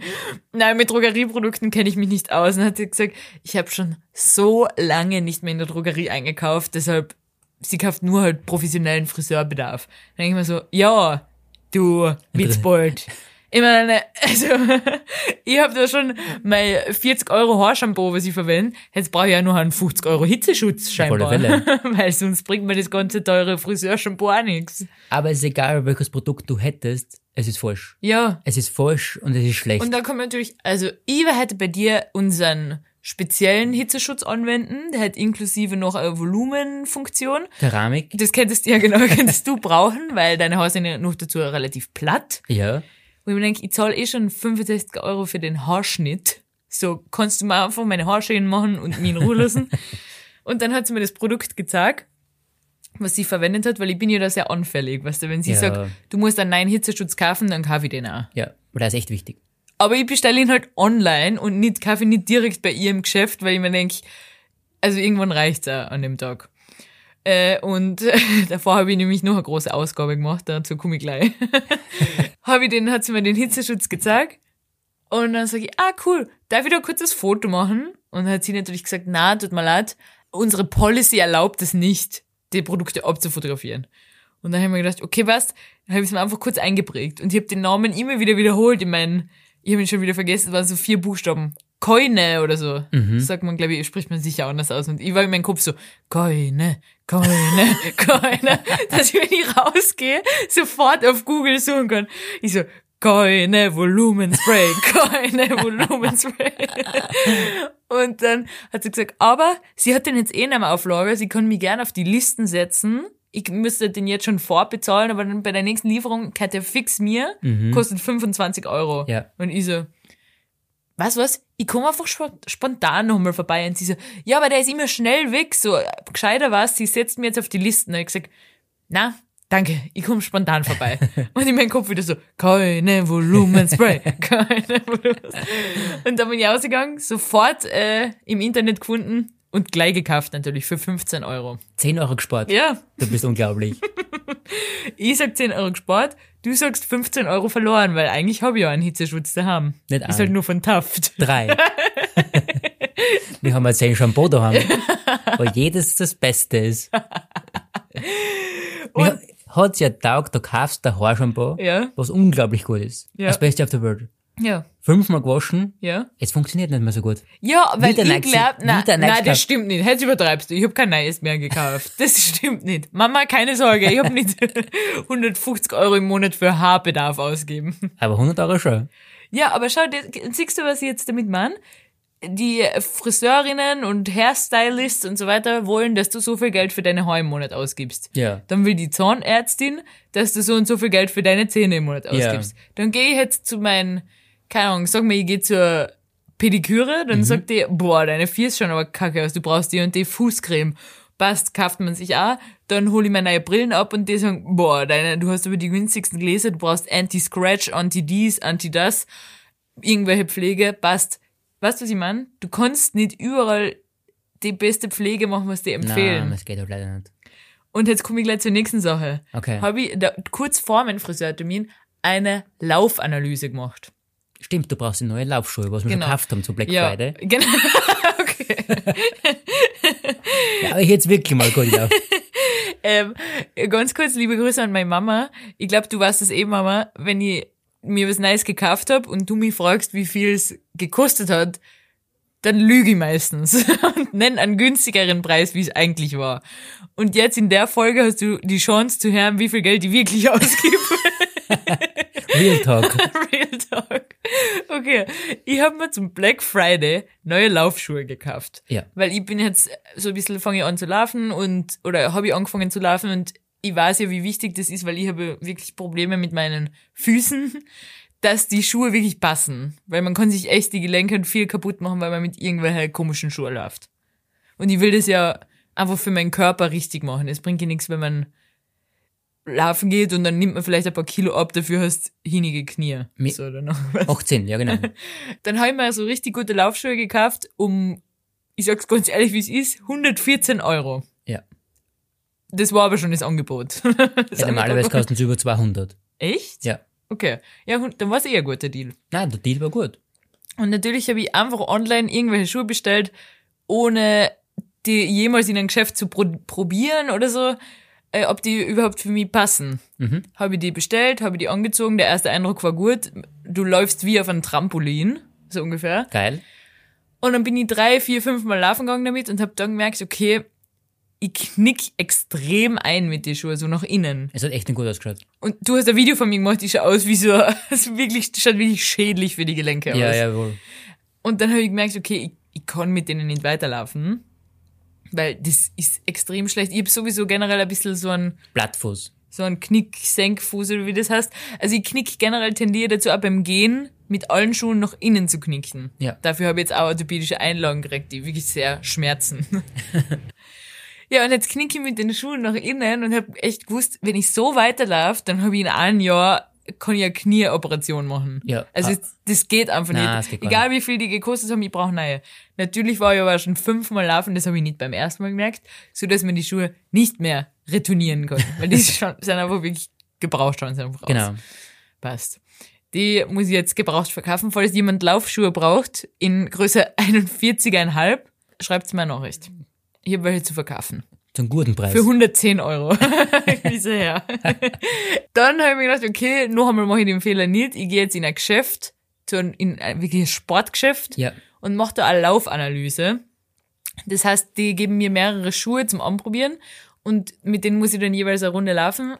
Speaker 4: Nein, mit Drogerieprodukten kenne ich mich nicht aus. Und hat sie gesagt, ich habe schon so lange nicht mehr in der Drogerie eingekauft, deshalb, sie kauft nur halt professionellen Friseurbedarf. Dann denke ich mir so, ja, du Witzbold. Ich meine, also, ich habe da schon mein 40 Euro Haarshampoo, was ich verwende. Jetzt brauche ich ja nur einen 50 Euro Hitzeschutz scheinbar.
Speaker 3: alle
Speaker 4: Weil sonst bringt mir das ganze teure Friseurshampoo auch nichts.
Speaker 3: Aber es ist egal, welches Produkt du hättest, es ist falsch.
Speaker 4: Ja.
Speaker 3: Es ist falsch und es ist schlecht.
Speaker 4: Und da kommt natürlich, also ich hätte bei dir unseren speziellen Hitzeschutz anwenden. Der hat inklusive noch eine Volumenfunktion.
Speaker 3: Keramik,
Speaker 4: Das könntest du ja genau, könntest du brauchen, weil deine Haare sind ja noch dazu relativ platt.
Speaker 3: ja.
Speaker 4: Wo ich mir denke, ich zahle eh schon 65 Euro für den Haarschnitt. So, kannst du mal einfach meine Haare schön machen und mich in Ruhe lassen. und dann hat sie mir das Produkt gezeigt, was sie verwendet hat, weil ich bin ja da sehr anfällig. Weißt du, wenn sie
Speaker 3: Ja.
Speaker 4: sagt, du musst einen neuen Hitzeschutz kaufen, dann kaufe ich den auch.
Speaker 3: Ja, aber das ist echt wichtig.
Speaker 4: Aber ich bestelle ihn halt online und nicht, kaufe ihn nicht direkt bei ihr im Geschäft, weil ich mir denke, also irgendwann reicht's auch an dem Tag. Äh, und davor habe ich nämlich noch eine große Ausgabe gemacht, dazu komme ich gleich. habe ich den, hat sie mir den Hitzeschutz gezeigt. Und dann sage ich, ah cool, darf ich da kurz das Foto machen? Und dann hat sie natürlich gesagt, na, tut mir leid, unsere Policy erlaubt es nicht, die Produkte abzufotografieren. Und dann haben wir gedacht, okay, was? Dann habe ich es mir einfach kurz eingeprägt. Und ich habe den Namen immer wieder wiederholt in meinen, ich habe ihn schon wieder vergessen, es waren so vier Buchstaben. Koine oder so. Sagt man, glaube ich, spricht man sicher anders aus. Und ich war in meinem Kopf so, Koine, Koine, Koine. dass ich, wenn ich rausgehe, sofort auf Google suchen kann. Ich so, Koine Volumenspray, Koine Volumenspray. Und dann hat sie gesagt, aber sie hat den jetzt eh nicht mehr auf Lager, sie kann mich gerne auf die Listen setzen. Ich müsste den jetzt schon vorbezahlen, aber dann bei der nächsten Lieferung kann der fix mir, kostet 25 Euro.
Speaker 3: Ja.
Speaker 4: Und ich so, weißt du was? Ich komme einfach spo- spontan nochmal vorbei. Und sie so, ja, aber der ist immer schnell weg. So, gescheiter was, sie setzt mir jetzt auf die Listen. Und ich gesagt, na, danke, ich komme spontan vorbei. und in meinem Kopf wieder so, keine Volumenspray, keine Volumenspray. Und dann bin ich ausgegangen, sofort äh, im Internet gefunden und gleich gekauft natürlich für 15 Euro.
Speaker 3: 10 Euro gespart.
Speaker 4: Ja,
Speaker 3: Du bist unglaublich.
Speaker 4: ich sag 10 Euro gespart, du sagst 15 Euro verloren, weil eigentlich habe ich ja einen Hitzeschutz daheim.
Speaker 3: Nicht
Speaker 4: Ist halt nur von Taft.
Speaker 3: Drei. Wir haben jetzt 10 Shampoo daheim, wo jedes das Beste ist. Mir hat's ja taugt, du kaufst ein Haarshampoo,
Speaker 4: Ja,
Speaker 3: was unglaublich gut ist.
Speaker 4: Ja.
Speaker 3: Das Beste auf der Welt.
Speaker 4: Ja,
Speaker 3: Fünfmal gewaschen,
Speaker 4: ja.
Speaker 3: es funktioniert nicht mehr so gut.
Speaker 4: Ja, weil
Speaker 3: Wieder
Speaker 4: ich
Speaker 3: nächste-
Speaker 4: glaub, na,
Speaker 3: wieder
Speaker 4: na,
Speaker 3: nächste-
Speaker 4: das stimmt nicht. Jetzt übertreibst du. Ich habe kein neues mehr gekauft. Das stimmt nicht. Mama, keine Sorge, ich habe nicht 150 Euro im Monat für Haarbedarf ausgeben.
Speaker 3: Aber 100 Euro schon.
Speaker 4: Ja, aber schau, das, siehst du, was ich jetzt damit meine? Die Friseurinnen und Hairstylists und so weiter wollen, dass du so viel Geld für deine Haare im Monat ausgibst.
Speaker 3: Ja.
Speaker 4: Dann will die Zahnärztin, dass du so und so viel Geld für deine Zähne im Monat ausgibst. Dann gehe ich jetzt zu meinen, keine Ahnung, sag mal, ich gehe zur Pediküre, dann sagt die, boah, deine Vier ist schon aber kacke aus, du brauchst die und die Fußcreme. Passt, kauft man sich auch. Dann hole ich mir neue Brillen ab und die sagen, boah, deine, du hast aber die günstigsten Gläser, du brauchst Anti-Scratch, Anti-Dies, Anti-Das, irgendwelche Pflege, passt. Weißt du, was ich meine? Du kannst nicht überall die beste Pflege machen, was die empfehlen.
Speaker 3: Nein, das geht halt leider nicht.
Speaker 4: Und jetzt komme ich gleich zur nächsten Sache.
Speaker 3: Okay.
Speaker 4: Habe ich da, kurz vor meinem Friseurtermin eine Laufanalyse gemacht.
Speaker 3: Stimmt, du brauchst die neue Laufschuhe, was wir
Speaker 4: Genau.
Speaker 3: gekauft haben zu Black
Speaker 4: Ja,
Speaker 3: Friday.
Speaker 4: genau. okay.
Speaker 3: Ja, aber jetzt wirklich mal gut auf.
Speaker 4: Ähm, ganz kurz, liebe Grüße an meine Mama. Ich glaube, du weißt es eh, Mama, wenn ich mir was Neues gekauft hab und du mich fragst, wie viel es gekostet hat, dann lüge ich meistens und nenne einen günstigeren Preis, wie es eigentlich war. Und jetzt in der Folge hast du die Chance zu hören, wie viel Geld ich wirklich ausgebe.
Speaker 3: Real Talk.
Speaker 4: Real Talk. Okay, ich habe mir zum Black Friday neue Laufschuhe gekauft.
Speaker 3: Ja.
Speaker 4: Weil ich bin jetzt so ein bisschen, fange ich an zu laufen und, oder habe ich angefangen zu laufen und ich weiß ja, wie wichtig das ist, weil ich habe wirklich Probleme mit meinen Füßen, dass die Schuhe wirklich passen. Weil man kann sich echt die Gelenke viel kaputt machen, weil man mit irgendwelchen komischen Schuhen läuft. Und ich will das ja einfach für meinen Körper richtig machen. Es bringt ja nichts, wenn man laufen geht und dann nimmt man vielleicht ein paar Kilo ab, dafür hast hinige Knie.
Speaker 3: Mi-
Speaker 4: so, oder noch was.
Speaker 3: 18, ja genau.
Speaker 4: Dann habe ich mir so richtig gute Laufschuhe gekauft, um, ich sag's ganz ehrlich, wie es ist, 114 Euro.
Speaker 3: Ja.
Speaker 4: Das war aber schon das Angebot. Das
Speaker 3: ja normalerweise kosten sie über 200.
Speaker 4: Echt?
Speaker 3: Ja.
Speaker 4: Okay. Ja, dann war es eher ein guter Deal.
Speaker 3: Nein, der Deal war gut.
Speaker 4: Und natürlich habe ich einfach online irgendwelche Schuhe bestellt, ohne die jemals in ein Geschäft zu pro probieren oder so, äh, ob die überhaupt für mich passen.
Speaker 3: Mhm.
Speaker 4: Habe ich die bestellt, habe ich die angezogen, der erste Eindruck war gut. Du läufst wie auf einem Trampolin, so ungefähr.
Speaker 3: Geil.
Speaker 4: Und dann bin ich drei, vier, fünf Mal laufen gegangen damit und habe dann gemerkt, okay, ich knick extrem ein mit den Schuhen, so nach innen.
Speaker 3: Es hat echt nicht gut ausgeschaut.
Speaker 4: Und du hast ein Video von mir gemacht, die schaut aus wie so, also wirklich, schaut wirklich schädlich für die Gelenke
Speaker 3: Ja,
Speaker 4: aus.
Speaker 3: jawohl.
Speaker 4: Und dann habe ich gemerkt, okay, ich, ich kann mit denen nicht weiterlaufen, weil das ist extrem schlecht. Ich habe sowieso generell ein bisschen so ein
Speaker 3: Blattfuß.
Speaker 4: so ein Knick-Senkfuß oder wie das heißt. Also ich knick generell tendiere dazu auch beim Gehen mit allen Schuhen nach innen zu knicken.
Speaker 3: Ja.
Speaker 4: Dafür habe ich jetzt auch orthopädische Einlagen gekriegt, die wirklich sehr schmerzen. ja, und jetzt knicke ich mit den Schuhen nach innen und habe echt gewusst, wenn ich so weiterlaufe, dann habe ich in einem Jahr kann ich eine Knieoperation machen.
Speaker 3: Ja.
Speaker 4: Also
Speaker 3: Ah.
Speaker 4: es- das geht einfach
Speaker 3: Nein,
Speaker 4: nicht.
Speaker 3: das geht
Speaker 4: Egal wie viel die gekostet haben, ich brauche neue. Natürlich war ich aber schon fünfmal laufen, das habe ich nicht beim ersten Mal gemerkt, so dass man die Schuhe nicht mehr retournieren kann. Weil die schon, sind einfach wirklich gebraucht schon, sind einfach raus.
Speaker 3: Genau.
Speaker 4: Passt. Die muss ich jetzt gebraucht verkaufen. Falls jemand Laufschuhe braucht in Größe 41,5, schreibt's mir eine Nachricht. Ich habe welche zu verkaufen.
Speaker 3: Zum guten Preis.
Speaker 4: Für 110 Euro. Wieso her? Dann habe ich mir gedacht, okay, noch einmal mache ich den Fehler nicht. Ich gehe jetzt in ein Geschäft, zu ein, in ein wirkliches Sportgeschäft
Speaker 3: Ja.
Speaker 4: und mache da eine Laufanalyse. Das heißt, die geben mir mehrere Schuhe zum Anprobieren und mit denen muss ich dann jeweils eine Runde laufen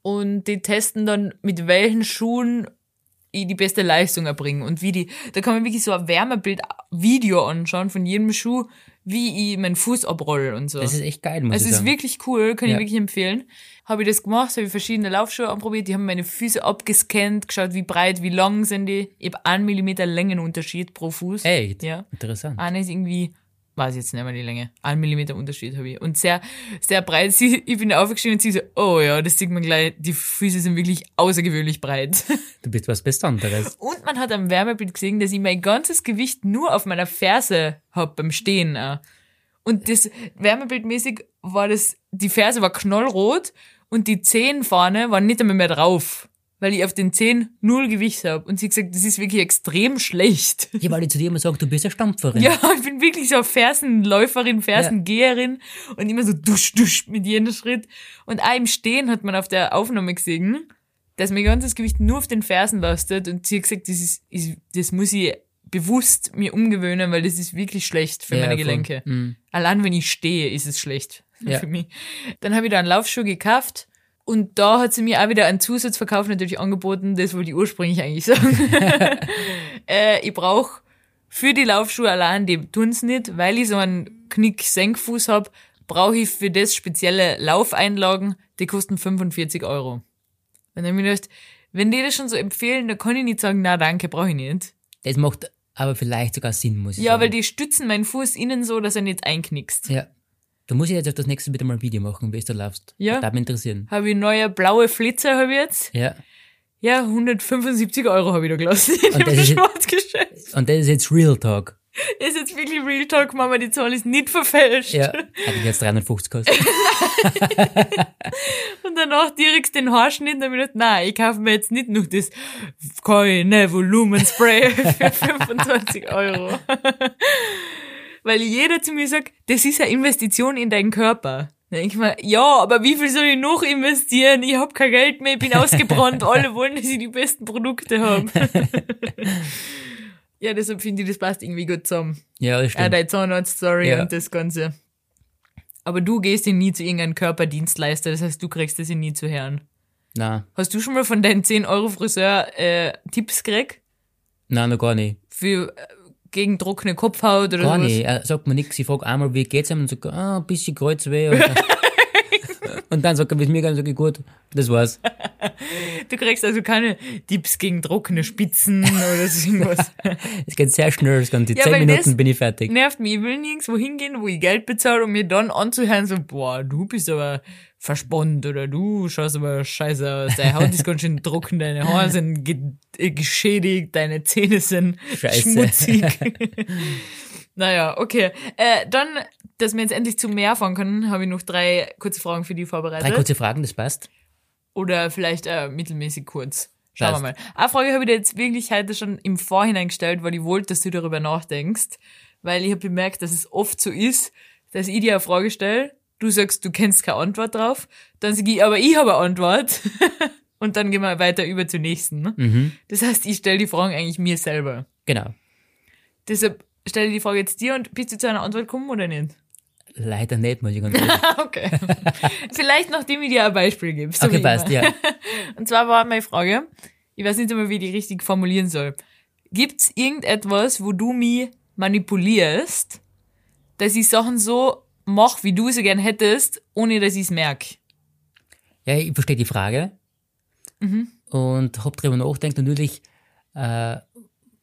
Speaker 4: und die testen dann, mit welchen Schuhen die beste Leistung erbringe und wie die, da kann man wirklich so ein Wärmebild-Video anschauen von jedem Schuh, wie ich meinen Fuß abroll und so.
Speaker 3: Das ist echt geil, muss
Speaker 4: Also
Speaker 3: ich
Speaker 4: es ist
Speaker 3: sagen.
Speaker 4: wirklich cool, kann
Speaker 3: Ja.
Speaker 4: ich wirklich empfehlen. Habe ich das gemacht, habe ich verschiedene Laufschuhe anprobiert, die haben meine Füße abgescannt, geschaut, wie breit, wie lang sind die. Ich habe einen Millimeter Längenunterschied pro Fuß.
Speaker 3: Echt?
Speaker 4: Ja.
Speaker 3: Interessant.
Speaker 4: Eine ist irgendwie, weiß ich jetzt nicht mehr die Länge, ein Millimeter Unterschied habe ich. Und sehr, sehr breit. Sie, ich bin aufgestiegen und sie so, oh ja, das sieht man gleich, die Füße sind wirklich außergewöhnlich breit.
Speaker 3: Du bist was Besonderes.
Speaker 4: Und man hat am Wärmebild gesehen, dass ich mein ganzes Gewicht nur auf meiner Ferse hab beim Stehen. auch. Und das Wärmebildmäßig war das, die Ferse war knallrot und die Zehen vorne waren nicht einmal mehr drauf. Weil ich auf den Zehen null Gewicht hab. Und sie hat gesagt, das ist wirklich extrem schlecht.
Speaker 3: Ja, weil ich zu dir immer sage, du bist eine Stampferin.
Speaker 4: Ja, ich bin wirklich so eine Fersenläuferin, Fersengeherin und immer so dusch, dusch mit jedem Schritt. Und auch im Stehen hat man auf der Aufnahme gesehen, dass mein ganzes Gewicht nur auf den Fersen lastet und sie hat gesagt, das ist, ist das muss ich bewusst mir umgewöhnen, weil das ist wirklich schlecht für
Speaker 3: Ja,
Speaker 4: meine. Gelenke.
Speaker 3: Mhm.
Speaker 4: Allein wenn ich stehe, ist es schlecht
Speaker 3: Ja.
Speaker 4: für mich. Dann habe ich da einen Laufschuh gekauft und da hat sie mir auch wieder einen Zusatzverkauf natürlich angeboten, das wollte ich ursprünglich eigentlich sagen. äh, ich brauche für die Laufschuhe allein, die tun's nicht, weil ich so einen Knick-Senkfuß hab, brauche ich für das spezielle Laufeinlagen, die kosten 45 Euro. Und dann mir gedacht, wenn die das schon so empfehlen, dann kann ich nicht sagen, na danke, brauche ich nicht.
Speaker 3: Das macht aber vielleicht sogar Sinn, muss ich
Speaker 4: Ja,
Speaker 3: sagen.
Speaker 4: weil die stützen meinen Fuß innen so, dass er nicht einknickst.
Speaker 3: Ja. Da muss ich jetzt auf das nächste bitte mal ein Video machen, wie du laufst.
Speaker 4: Ja.
Speaker 3: Das würde mich interessieren.
Speaker 4: Habe ich neue blaue Flitzer habe ich jetzt.
Speaker 3: Ja.
Speaker 4: Ja, 175 Euro habe ich da gelassen in
Speaker 3: Und
Speaker 4: dem
Speaker 3: das ist-
Speaker 4: Sportgeschäft.
Speaker 3: Und das ist jetzt Real Talk.
Speaker 4: Ist jetzt wirklich Real Talk, Mama, die Zahl ist nicht verfälscht.
Speaker 3: Ja. Hat ich jetzt 350 gekostet.
Speaker 4: Und danach direkt den Haarschnitt hab ich nein, ich kaufe mir jetzt nicht noch das keine Volumenspray für 25 Euro. Weil jeder zu mir sagt, das ist eine Investition in deinen Körper. Dann denk ich mir, ja, aber wie viel soll ich noch investieren? Ich hab kein Geld mehr, ich bin ausgebrannt, alle wollen, dass ich die besten Produkte habe. ja, deshalb finde ich, das passt irgendwie gut zusammen.
Speaker 3: Ja, das
Speaker 4: Ja,
Speaker 3: stimmt.
Speaker 4: deine Zahnarzt-Story
Speaker 3: Ja.
Speaker 4: und das Ganze. Aber du gehst ja nie zu irgendeinem Körperdienstleister, das heißt, du kriegst das ja nie zu hören.
Speaker 3: Nein,
Speaker 4: Hast du schon mal von deinem 10 Euro Friseur äh, Tipps gekriegt?
Speaker 3: nein, noch gar nicht.
Speaker 4: Für äh, gegen trockene Kopfhaut oder
Speaker 3: Gar
Speaker 4: sowas?
Speaker 3: nicht. Er sagt mir nichts. Ich frage einmal, wie geht's ihm? Und sagt, ah, ein bisschen Kreuzweh. Und, und dann sagt er, wie es mir sag ich, gut, das war's.
Speaker 4: Du kriegst also keine Tipps gegen trockene Spitzen oder so irgendwas.
Speaker 3: Es geht sehr schnell, das Ganze.
Speaker 4: Ja,
Speaker 3: Zehn Minuten bin ich fertig.
Speaker 4: Nervt mich. Ich will nirgendwo hingehen, wo ich Geld bezahle, um mir dann anzuhören, so, boah, du bist aber verspannt oder du schaust aber scheiße aus, deine Haut ist ganz schön trocken, deine Haare sind ge äh, geschädigt, deine Zähne sind
Speaker 3: Scheiße.
Speaker 4: schmutzig. naja, okay. Äh, dann, dass wir jetzt endlich zu mehr fahren können, habe ich noch drei kurze Fragen für die vorbereitet.
Speaker 3: Drei kurze Fragen, das passt.
Speaker 4: Oder vielleicht äh, mittelmäßig kurz. Schauen
Speaker 3: Passt.
Speaker 4: wir mal. Eine Frage habe ich dir jetzt wirklich heute schon im Vorhinein gestellt, weil ich wollte, dass du darüber nachdenkst. Weil ich habe bemerkt, dass es oft so ist, dass ich dir eine Frage stelle, du sagst, du kennst keine Antwort drauf, dann sage ich, aber ich habe eine Antwort. Und dann gehen wir weiter über zur nächsten. ne?
Speaker 3: Mhm.
Speaker 4: Das heißt, ich stelle die Fragen eigentlich mir selber.
Speaker 3: Genau.
Speaker 4: Deshalb stelle ich die Frage jetzt dir und bist du zu einer Antwort gekommen oder nicht?
Speaker 3: Leider nicht, muss ich ganz ehrlich sagen.
Speaker 4: Okay. Vielleicht nachdem ich dir ein Beispiel gebe. so
Speaker 3: Okay, passt,
Speaker 4: immer.
Speaker 3: ja.
Speaker 4: Und zwar war meine Frage, ich weiß nicht einmal, wie ich die richtig formulieren soll. Gibt's irgendetwas, wo du mich manipulierst, dass ich Sachen so mache, wie du sie gern hättest, ohne dass ich's merk?
Speaker 3: Ja, ich verstehe die Frage.
Speaker 4: Mhm.
Speaker 3: Und hab drüber nachgedacht, natürlich, äh,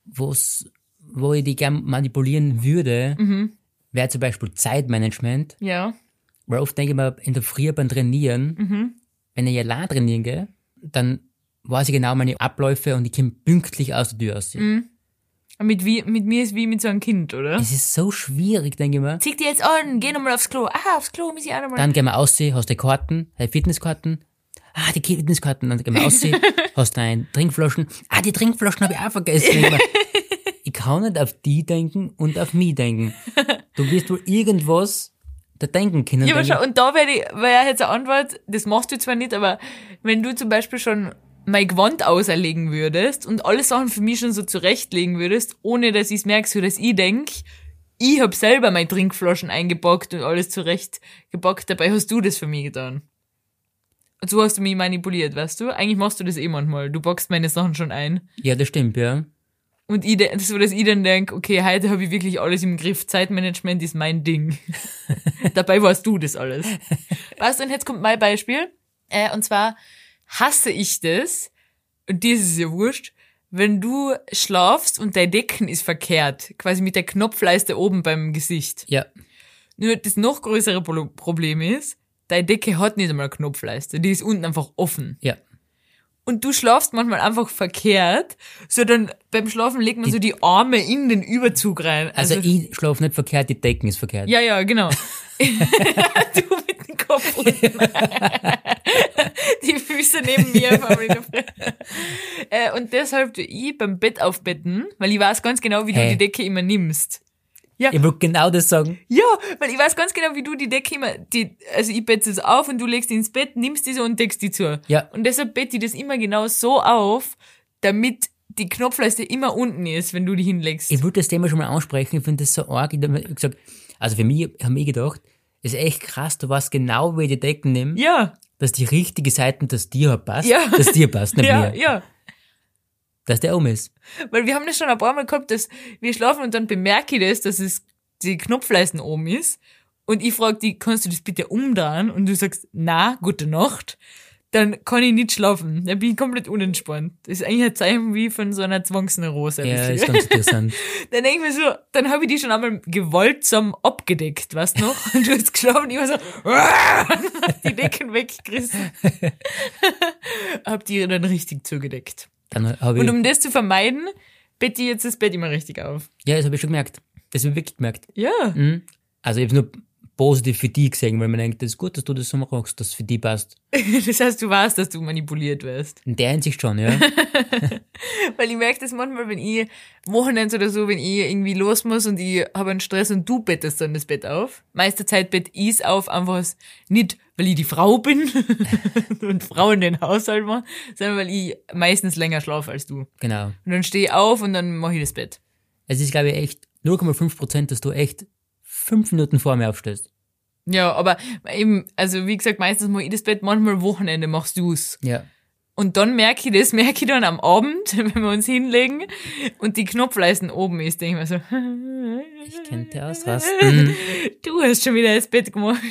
Speaker 3: wo's, wo ich die gern manipulieren würde,
Speaker 4: Mhm.
Speaker 3: Wäre zum Beispiel Zeitmanagement.
Speaker 4: Ja.
Speaker 3: Weil oft denke ich mir, in der Früh beim Trainieren,
Speaker 4: Mhm.
Speaker 3: wenn ich allein trainieren gehe, dann weiß ich genau meine Abläufe und ich komme pünktlich aus der Tür aus.
Speaker 4: Mhm. Mit, wie, mit mir ist wie mit so einem Kind, oder?
Speaker 3: Es ist so schwierig, denke ich mir.
Speaker 4: Zieh dir jetzt an, geh nochmal aufs Klo. Ah, aufs Klo muss ich auch nochmal.
Speaker 3: Dann gehen wir aussehen, hast die Karten, die Fitnesskarten. Ah, die Fitnesskarten, dann gehen wir aussehen, hast deine Trinkflaschen. Ah, die Trinkflaschen habe ich auch vergessen. Ich kann nicht auf die denken und auf mich denken. Du wirst wohl irgendwas da denken können.
Speaker 4: Ja, aber schau, und da wäre wär jetzt eine Antwort, das machst du zwar nicht, aber wenn du zum Beispiel schon mein Gewand auserlegen würdest und alle Sachen für mich schon so zurechtlegen würdest, ohne dass ich es merke, so dass ich denk, ich hab selber meine Trinkflaschen eingepackt und alles zurechtgepackt, dabei hast du das für mich getan. Und so hast du mich manipuliert, weißt du? Eigentlich machst du das eh manchmal. Du packst meine Sachen schon ein.
Speaker 3: ja, das stimmt, ja.
Speaker 4: Und ich, de- so, dass ich dann denk, okay, heute habe ich wirklich alles im Griff. Zeitmanagement ist mein Ding. Dabei warst du das alles. Weißt du, und jetzt kommt mein Beispiel. Äh, und zwar hasse ich das, und dir ist es ja wurscht, wenn du schlafst und dein Decken ist verkehrt, quasi mit der Knopfleiste oben beim Gesicht.
Speaker 3: Ja,
Speaker 4: Nur das noch größere Pro- Problem ist, deine Decke hat nicht einmal eine Knopfleiste, die ist unten einfach offen.
Speaker 3: ja.
Speaker 4: Und du schlafst manchmal einfach verkehrt, so dann beim Schlafen legt man so die Arme in den Überzug rein.
Speaker 3: Also, ich schlafe nicht verkehrt, die Decken ist verkehrt.
Speaker 4: ja, ja, genau. du mit dem Kopf unten. die Füße neben mir. äh, und deshalb ich beim Bett aufbetten, weil ich weiß ganz genau, wie du
Speaker 3: Hey.
Speaker 4: die Decke immer nimmst.
Speaker 3: Ich wollte genau das sagen.
Speaker 4: Ja, weil ich weiß ganz genau, wie du die Decke immer, die, also ich betze es auf und du legst die ins Bett, nimmst die so und deckst die zu.
Speaker 3: Ja.
Speaker 4: Und deshalb bette ich das immer genau so auf, damit die Knopfleiste immer unten ist, wenn du die hinlegst.
Speaker 3: Ich wollte das Thema schon mal ansprechen, ich finde das so arg. Ich habe mir gesagt, also für mich, habe ich gedacht, ist echt krass, du weißt genau, wie ich die Decken nehme,
Speaker 4: ja,
Speaker 3: dass die richtige Seiten, dass dir passt,
Speaker 4: Ja.
Speaker 3: dass dir passt, nicht
Speaker 4: ja,
Speaker 3: mir.
Speaker 4: ja.
Speaker 3: Dass der um ist.
Speaker 4: Weil wir haben das schon ein paar Mal gehabt, dass wir schlafen und dann bemerke ich das, dass es die Knopfleisten oben ist. Und ich frage die, kannst du das bitte umdrehen? Und du sagst, na, gute Nacht. Dann kann ich nicht schlafen. Dann bin ich komplett unentspannt. Das ist eigentlich ein Zeichen wie von so einer Zwangsneurose.
Speaker 3: Ja, ist ganz interessant.
Speaker 4: Dann denke ich mir so, dann habe ich die schon einmal gewaltsam abgedeckt, weißt du noch? Und du hast geschlafen, ich war so, die Decken weggerissen. hab die dann richtig zugedeckt.
Speaker 3: Dann habe ich,
Speaker 4: Und um das zu vermeiden, bette ich jetzt das Bett immer richtig auf.
Speaker 3: ja, das habe ich schon gemerkt. Das habe ich wirklich gemerkt.
Speaker 4: Ja.
Speaker 3: Mhm. Also ich habe nur positiv für die gesehen, weil man denkt, das ist gut, dass du das so machst, dass es für die passt.
Speaker 4: Das heißt, du weißt, dass du manipuliert wirst.
Speaker 3: In der Hinsicht schon, ja.
Speaker 4: Weil ich merke das manchmal, wenn ich Wochenends oder so, wenn ich irgendwie los muss und ich habe einen Stress und du bettest dann das Bett auf. Meiste Zeit bett ich es auf, einfach nicht, weil ich die Frau bin und Frauen den Haushalt machen, sondern weil ich meistens länger schlafe als du.
Speaker 3: genau.
Speaker 4: Und dann stehe ich auf und dann mache ich das Bett.
Speaker 3: Es ist, glaube ich, echt 0,5 Prozent, dass du echt fünf Minuten vor mir aufstehst.
Speaker 4: Ja, aber eben, also wie gesagt, meistens mache ich das Bett, manchmal Wochenende machst du's.
Speaker 3: Ja.
Speaker 4: Und dann merke ich das, merke ich dann am Abend, wenn wir uns hinlegen und die Knopfleisten oben ist, denke ich mir so,
Speaker 3: Ich könnte ausrasten.
Speaker 4: du hast schon wieder das Bett gemacht.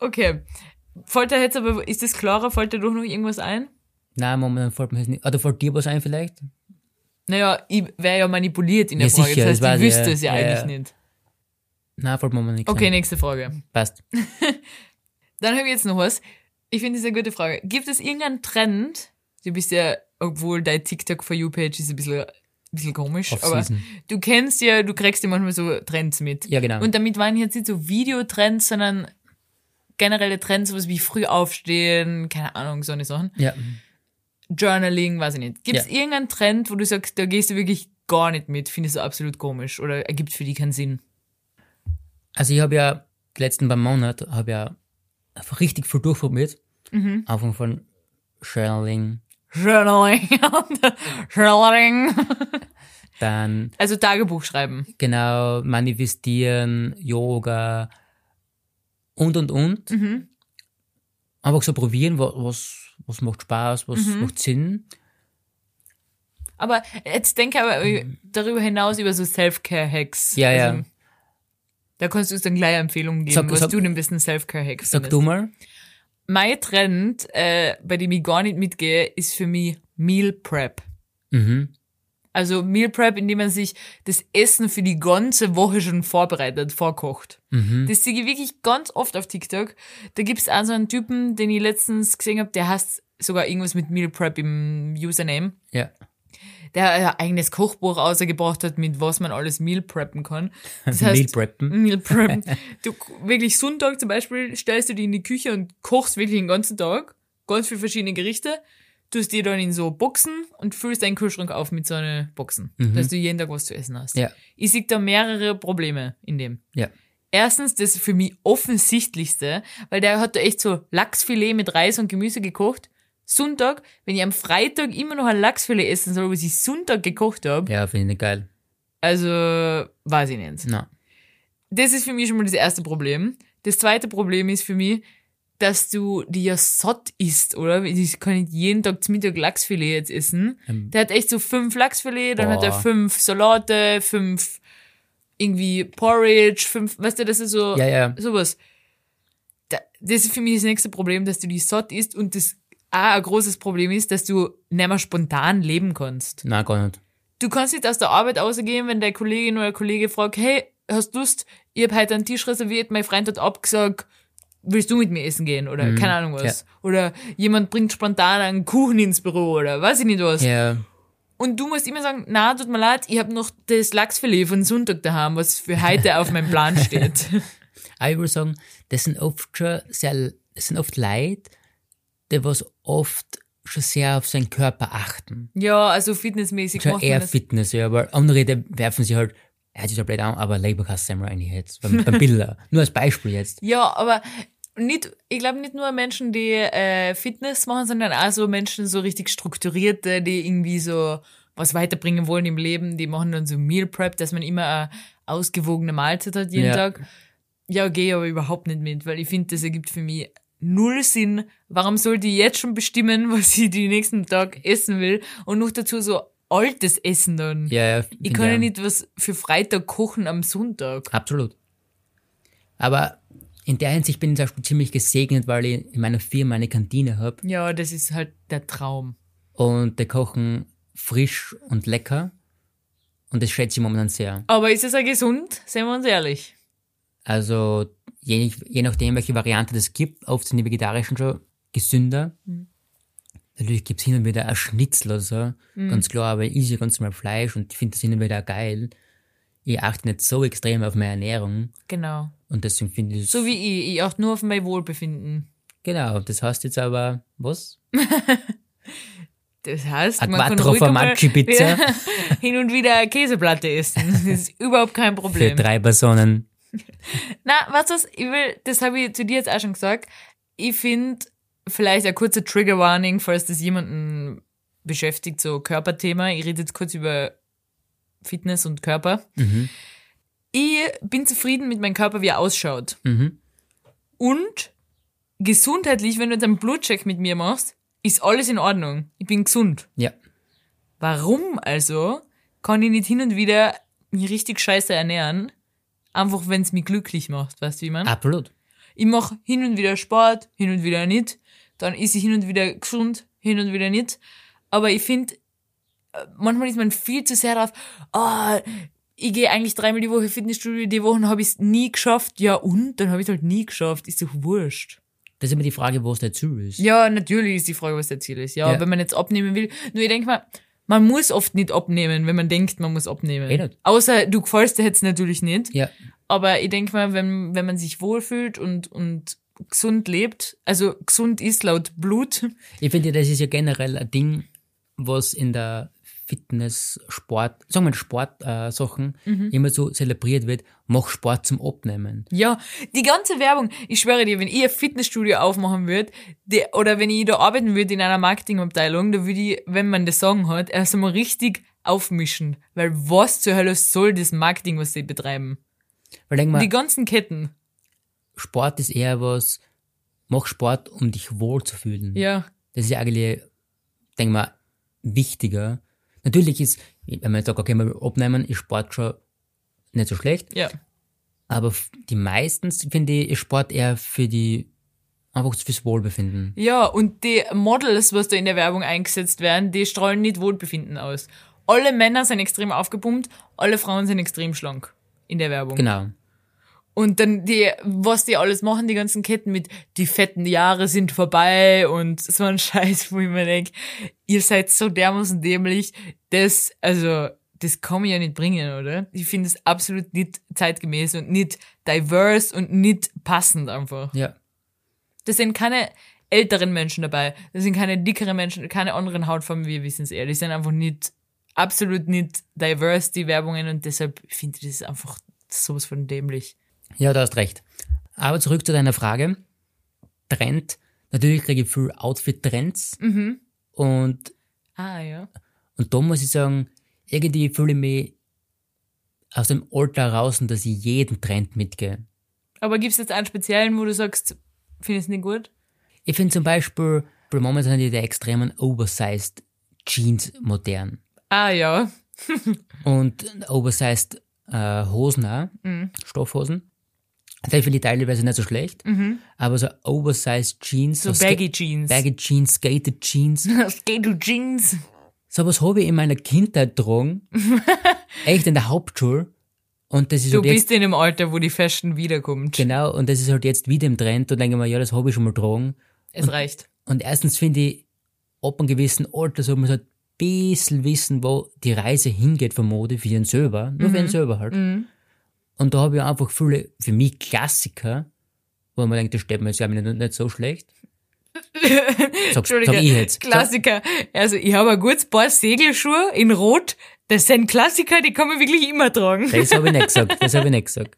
Speaker 4: okay. Fällt dir jetzt aber, ist das klarer, fällt dir doch noch irgendwas ein?
Speaker 3: Nein, momentan fällt mir das nicht. Oder fällt dir was ein vielleicht?
Speaker 4: Naja, ich wäre ja manipuliert in der
Speaker 3: Ja,
Speaker 4: Frage,
Speaker 3: sicher,
Speaker 4: das heißt, ich wüsste
Speaker 3: ja.
Speaker 4: es ja,
Speaker 3: Ja,
Speaker 4: eigentlich nicht.
Speaker 3: Nein, fällt mir momentan nichts
Speaker 4: Okay,
Speaker 3: ein.
Speaker 4: nächste Frage.
Speaker 3: Passt.
Speaker 4: Dann habe ich jetzt noch was. Ich finde das eine gute Frage. Gibt es irgendeinen Trend? Du bist ja, obwohl dein TikTok for You Page ist ein bisschen, ein bisschen komisch, aber
Speaker 3: Off-Season.
Speaker 4: du kennst ja, du kriegst ja manchmal so Trends mit.
Speaker 3: Ja, genau.
Speaker 4: Und damit waren jetzt nicht so Videotrends, sondern generelle Trends, sowas wie früh aufstehen, keine Ahnung, so eine Sachen.
Speaker 3: Ja.
Speaker 4: Journaling, weiß ich nicht. Gibt es
Speaker 3: Ja.
Speaker 4: irgendeinen Trend, wo du sagst, da gehst du wirklich gar nicht mit, findest du absolut komisch oder ergibt für dich keinen Sinn?
Speaker 3: Also ich habe ja die letzten paar Monate habe ja einfach richtig viel durchprobiert.
Speaker 4: Mhm.
Speaker 3: Anfang von Journaling,
Speaker 4: Journaling. Journaling.
Speaker 3: dann
Speaker 4: Also Tagebuch schreiben.
Speaker 3: genau manifestieren, Yoga und und und.
Speaker 4: Mhm.
Speaker 3: Einfach so probieren, was, was, macht Spaß, was
Speaker 4: Mhm.
Speaker 3: macht Sinn.
Speaker 4: Aber jetzt denke aber darüber hinaus über so Self-Care-Hacks.
Speaker 3: Ja, ja.
Speaker 4: Da kannst du uns dann gleich Empfehlungen geben,
Speaker 3: Sag-
Speaker 4: was
Speaker 3: sag-
Speaker 4: du den besten Self-Care-Hack
Speaker 3: Sag
Speaker 4: findest.
Speaker 3: du mal.
Speaker 4: Mein Trend, äh, bei dem ich gar nicht mitgehe, ist für mich Meal Prep.
Speaker 3: Mhm.
Speaker 4: Also Meal Prep, indem man sich das Essen für die ganze Woche schon vorbereitet, vorkocht.
Speaker 3: Mhm.
Speaker 4: Das sehe ich wirklich ganz oft auf TikTok. Da gibt's auch so einen Typen, den ich letztens gesehen habe, der heißt sogar irgendwas mit Meal Prep im Username.
Speaker 3: Ja.
Speaker 4: Der ein eigenes Kochbuch ausgebracht hat, mit was man alles Meal preppen kann. Das
Speaker 3: Meal
Speaker 4: heißt,
Speaker 3: preppen.
Speaker 4: Meal preppen. Du wirklich Sonntag zum Beispiel stellst du die in die Küche und kochst wirklich den ganzen Tag. Ganz viele verschiedene Gerichte. Tust die dann in so Boxen und füllst deinen Kühlschrank auf mit so einer Boxen. Dass du jeden Tag was zu essen hast.
Speaker 3: Ja.
Speaker 4: Ich sehe da mehrere Probleme in dem.
Speaker 3: Ja.
Speaker 4: erstens das für mich offensichtlichste, weil der hat da echt so Lachsfilet mit Reis und Gemüse gekocht. Sonntag, wenn ich am Freitag immer noch ein Lachsfilet essen soll, was ich Sonntag gekocht habe,
Speaker 3: Ja, finde ich nicht geil.
Speaker 4: also weiß ich nicht.
Speaker 3: Na.
Speaker 4: Das ist für mich schon mal das erste Problem. Das zweite Problem ist für mich, dass du die ja satt isst, oder? Ich kann nicht jeden Tag zum Mittag Lachsfilet jetzt essen. Der hat echt so fünf Lachsfilet, dann hat er
Speaker 3: Boah.
Speaker 4: fünf Salate, fünf irgendwie Porridge, fünf, weißt du, das ist so,
Speaker 3: Ja, ja.
Speaker 4: sowas. Da, das ist für mich das nächste Problem, dass du die satt isst und das auch ein großes Problem ist, dass du nicht mehr spontan leben kannst.
Speaker 3: Na, gar nicht.
Speaker 4: Du kannst nicht aus der Arbeit rausgehen, wenn der Kollegin oder Kollege fragt, hey, hast du Lust, ich hab heute einen Tisch reserviert, mein Freund hat abgesagt, willst du mit mir essen gehen? Oder keine Ahnung was. Oder jemand bringt spontan einen Kuchen ins Büro oder weiß ich nicht was.
Speaker 3: Ja,
Speaker 4: Und du musst immer sagen, na, tut mir leid, ich hab noch das Lachsfilet von Sonntag daheim, was für heute auf meinem Plan steht.
Speaker 3: aber ich würde sagen, das sind oft schon sehr, das sind oft Leute, was oft schon sehr auf seinen Körper achten.
Speaker 4: ja, also fitnessmäßig
Speaker 3: Schon
Speaker 4: macht man
Speaker 3: eher
Speaker 4: das.
Speaker 3: Fitness, ja, aber andere, die werfen sich halt, er hat sich ja blöd an, aber Leberkassemmel rein jetzt, beim, beim Bilder. Nur als Beispiel jetzt.
Speaker 4: Ja, aber nicht, ich glaube nicht nur Menschen, die äh, Fitness machen, sondern auch so Menschen, so richtig strukturierte, die irgendwie so was weiterbringen wollen im Leben, die machen dann so Meal Prep, dass man immer eine ausgewogene Mahlzeit hat jeden
Speaker 3: Ja.
Speaker 4: Tag. Ja, gehe aber überhaupt nicht mit, weil ich finde, das ergibt für mich null Sinn. Warum sollte ich jetzt schon bestimmen, was ich den nächsten Tag essen will und noch dazu so altes Essen dann?
Speaker 3: Ja, ja.
Speaker 4: ich kann ja nicht was für Freitag kochen am Sonntag.
Speaker 3: Absolut. Aber in der Hinsicht bin ich zum Beispiel ziemlich gesegnet, weil ich in meiner Firma eine Kantine habe
Speaker 4: Ja, das ist halt der Traum.
Speaker 3: und die kochen frisch und lecker. Und das schätze ich momentan sehr.
Speaker 4: Aber ist es auch gesund? Seien wir uns ehrlich.
Speaker 3: Also je, je nachdem, welche Variante es gibt, oft sind die vegetarischen schon gesünder. Natürlich gibt's hin und wieder ein Schnitzel oder so, ganz klar, aber ich esse ja ganz normal Fleisch und ich finde das hin und wieder geil. Ich achte nicht so extrem auf meine Ernährung
Speaker 4: Genau.
Speaker 3: und deswegen finde ich es...
Speaker 4: So wie ich. Ich achte nur auf mein Wohlbefinden.
Speaker 3: Genau, das heißt jetzt aber, was?
Speaker 4: Das heißt,
Speaker 3: Ein
Speaker 4: man kann
Speaker 3: Quattro
Speaker 4: ruhig
Speaker 3: Pizza
Speaker 4: hin und wieder eine Käseplatte essen. Das ist überhaupt kein
Speaker 3: für
Speaker 4: Problem.
Speaker 3: drei Personen.
Speaker 4: Na, was? Ich will, das habe ich zu dir jetzt auch schon gesagt. Ich finde, vielleicht ein kurzer Trigger Warning, falls das jemanden beschäftigt, so Körperthema. Ich rede jetzt kurz über Fitness und Körper. Ich bin zufrieden mit meinem Körper, wie er ausschaut.
Speaker 3: Mhm.
Speaker 4: Und gesundheitlich, wenn du jetzt einen Blutcheck mit mir machst, ist alles in Ordnung. Ich bin gesund.
Speaker 3: Ja,
Speaker 4: Warum also kann ich nicht hin und wieder mich richtig scheiße ernähren? Einfach, wenn es mich glücklich macht, weißt du, wie ich mein?
Speaker 3: absolut.
Speaker 4: Ich mache hin und wieder Sport, hin und wieder nicht. Dann esse ich hin und wieder gesund, hin und wieder nicht. Aber ich finde, manchmal ist man viel zu sehr drauf, ah, ich gehe eigentlich dreimal die Woche Fitnessstudio, die Wochen habe ich es nie geschafft. Ja und? Dann habe ich es halt nie geschafft. Ist doch wurscht.
Speaker 3: Das ist immer die Frage, wo es der Ziel ist.
Speaker 4: Ja, natürlich ist die Frage, was der Ziel ist. Ja,
Speaker 3: Ja.
Speaker 4: wenn man jetzt abnehmen will. Nur ich denke mal, man muss oft nicht abnehmen, wenn man denkt, man muss abnehmen.
Speaker 3: Eh nicht.
Speaker 4: Außer du gefällst dir jetzt natürlich nicht.
Speaker 3: Ja,
Speaker 4: Aber ich denke mal, wenn, wenn man sich wohlfühlt und, und gesund lebt, also gesund ist laut Blut,
Speaker 3: ich finde, das ist ja generell ein Ding, was in der Fitness, Sport, sagen wir Sportsachen äh,
Speaker 4: Mhm.
Speaker 3: immer so zelebriert wird, mach Sport zum Abnehmen.
Speaker 4: ja, die ganze Werbung, ich schwöre dir, wenn ich ein Fitnessstudio aufmachen würde, oder wenn ich da arbeiten würde in einer Marketingabteilung, da würde ich, wenn man das sagen hat, erst einmal richtig aufmischen. Weil was zur Hölle soll das Marketing, was sie betreiben?
Speaker 3: Weil denk mal,
Speaker 4: Die ganzen Ketten.
Speaker 3: Sport ist eher was, mach Sport, um dich wohl zu fühlen.
Speaker 4: Ja.
Speaker 3: Das ist ja eigentlich, denk mal, wichtiger. Natürlich ist, wenn man sagt, okay, wir abnehmen, ist Sport schon nicht so schlecht,
Speaker 4: Ja.
Speaker 3: aber die meisten, finde ich, ist Sport eher für die, einfach fürs Wohlbefinden.
Speaker 4: Ja, und die Models, was da in der Werbung eingesetzt werden, die strahlen nicht Wohlbefinden aus. Alle Männer sind extrem aufgepumpt, alle Frauen sind extrem schlank in der Werbung.
Speaker 3: Genau.
Speaker 4: Und dann die, was die alles machen, die ganzen Ketten mit, die fetten Jahre sind vorbei und so ein Scheiß, wo ich mir denk, ihr seid so dermaßen dämlich, das, also, das kann man ja nicht bringen, oder? Ich finde es absolut nicht zeitgemäß und nicht diverse und nicht passend einfach.
Speaker 3: Ja.
Speaker 4: Das sind keine älteren Menschen dabei. Das sind keine dickeren Menschen, keine anderen Hautfarben, wir wissen es. Die sind einfach nicht, absolut nicht diverse, die Werbungen, und deshalb finde ich das einfach sowas von dämlich.
Speaker 3: Ja, du hast recht. Aber zurück zu deiner Frage. Trend. Natürlich kriege ich viel Outfit-Trends. Und,
Speaker 4: Ah, ja.
Speaker 3: und da muss ich sagen, irgendwie fühle ich mich aus dem Alter raus, dass ich jeden Trend mitgehe.
Speaker 4: Aber gibt's jetzt einen speziellen, wo du sagst, findest du nicht gut?
Speaker 3: Ich finde zum Beispiel, momentan sind die extremen Oversized Jeans modern.
Speaker 4: Ah, ja.
Speaker 3: Und Oversized äh, Hosen auch, Stoffhosen. Die finde ich teilweise nicht so schlecht, aber so Oversized Jeans,
Speaker 4: So
Speaker 3: Ska-
Speaker 4: Baggy Jeans.
Speaker 3: Baggy Jeans, Skated Jeans,
Speaker 4: Skate Jeans.
Speaker 3: sowas habe ich in meiner Kindheit getragen. Echt in der Hauptschule. Und das ist
Speaker 4: Du
Speaker 3: halt jetzt,
Speaker 4: bist in dem Alter, wo die Fashion wiederkommt.
Speaker 3: genau, und das ist halt jetzt wieder im Trend. Und denke ich mir, ja, das habe ich schon mal getragen.
Speaker 4: Es reicht.
Speaker 3: Und erstens finde ich, ab einem gewissen Alter soll man so ein bisschen wissen, wo die Reise hingeht von Mode für ihn selber. Nur für ihn selber halt. Und da habe ich einfach viele, für mich Klassiker, wo man denkt, das steht mir jetzt ja nicht, nicht so schlecht. Sag ich jetzt.
Speaker 4: Klassiker. Also, ich habe ein gutes Paar Segelschuhe in Rot. Das sind Klassiker, die kann man wirklich immer tragen.
Speaker 3: Das habe ich nicht gesagt, das habe ich nicht gesagt.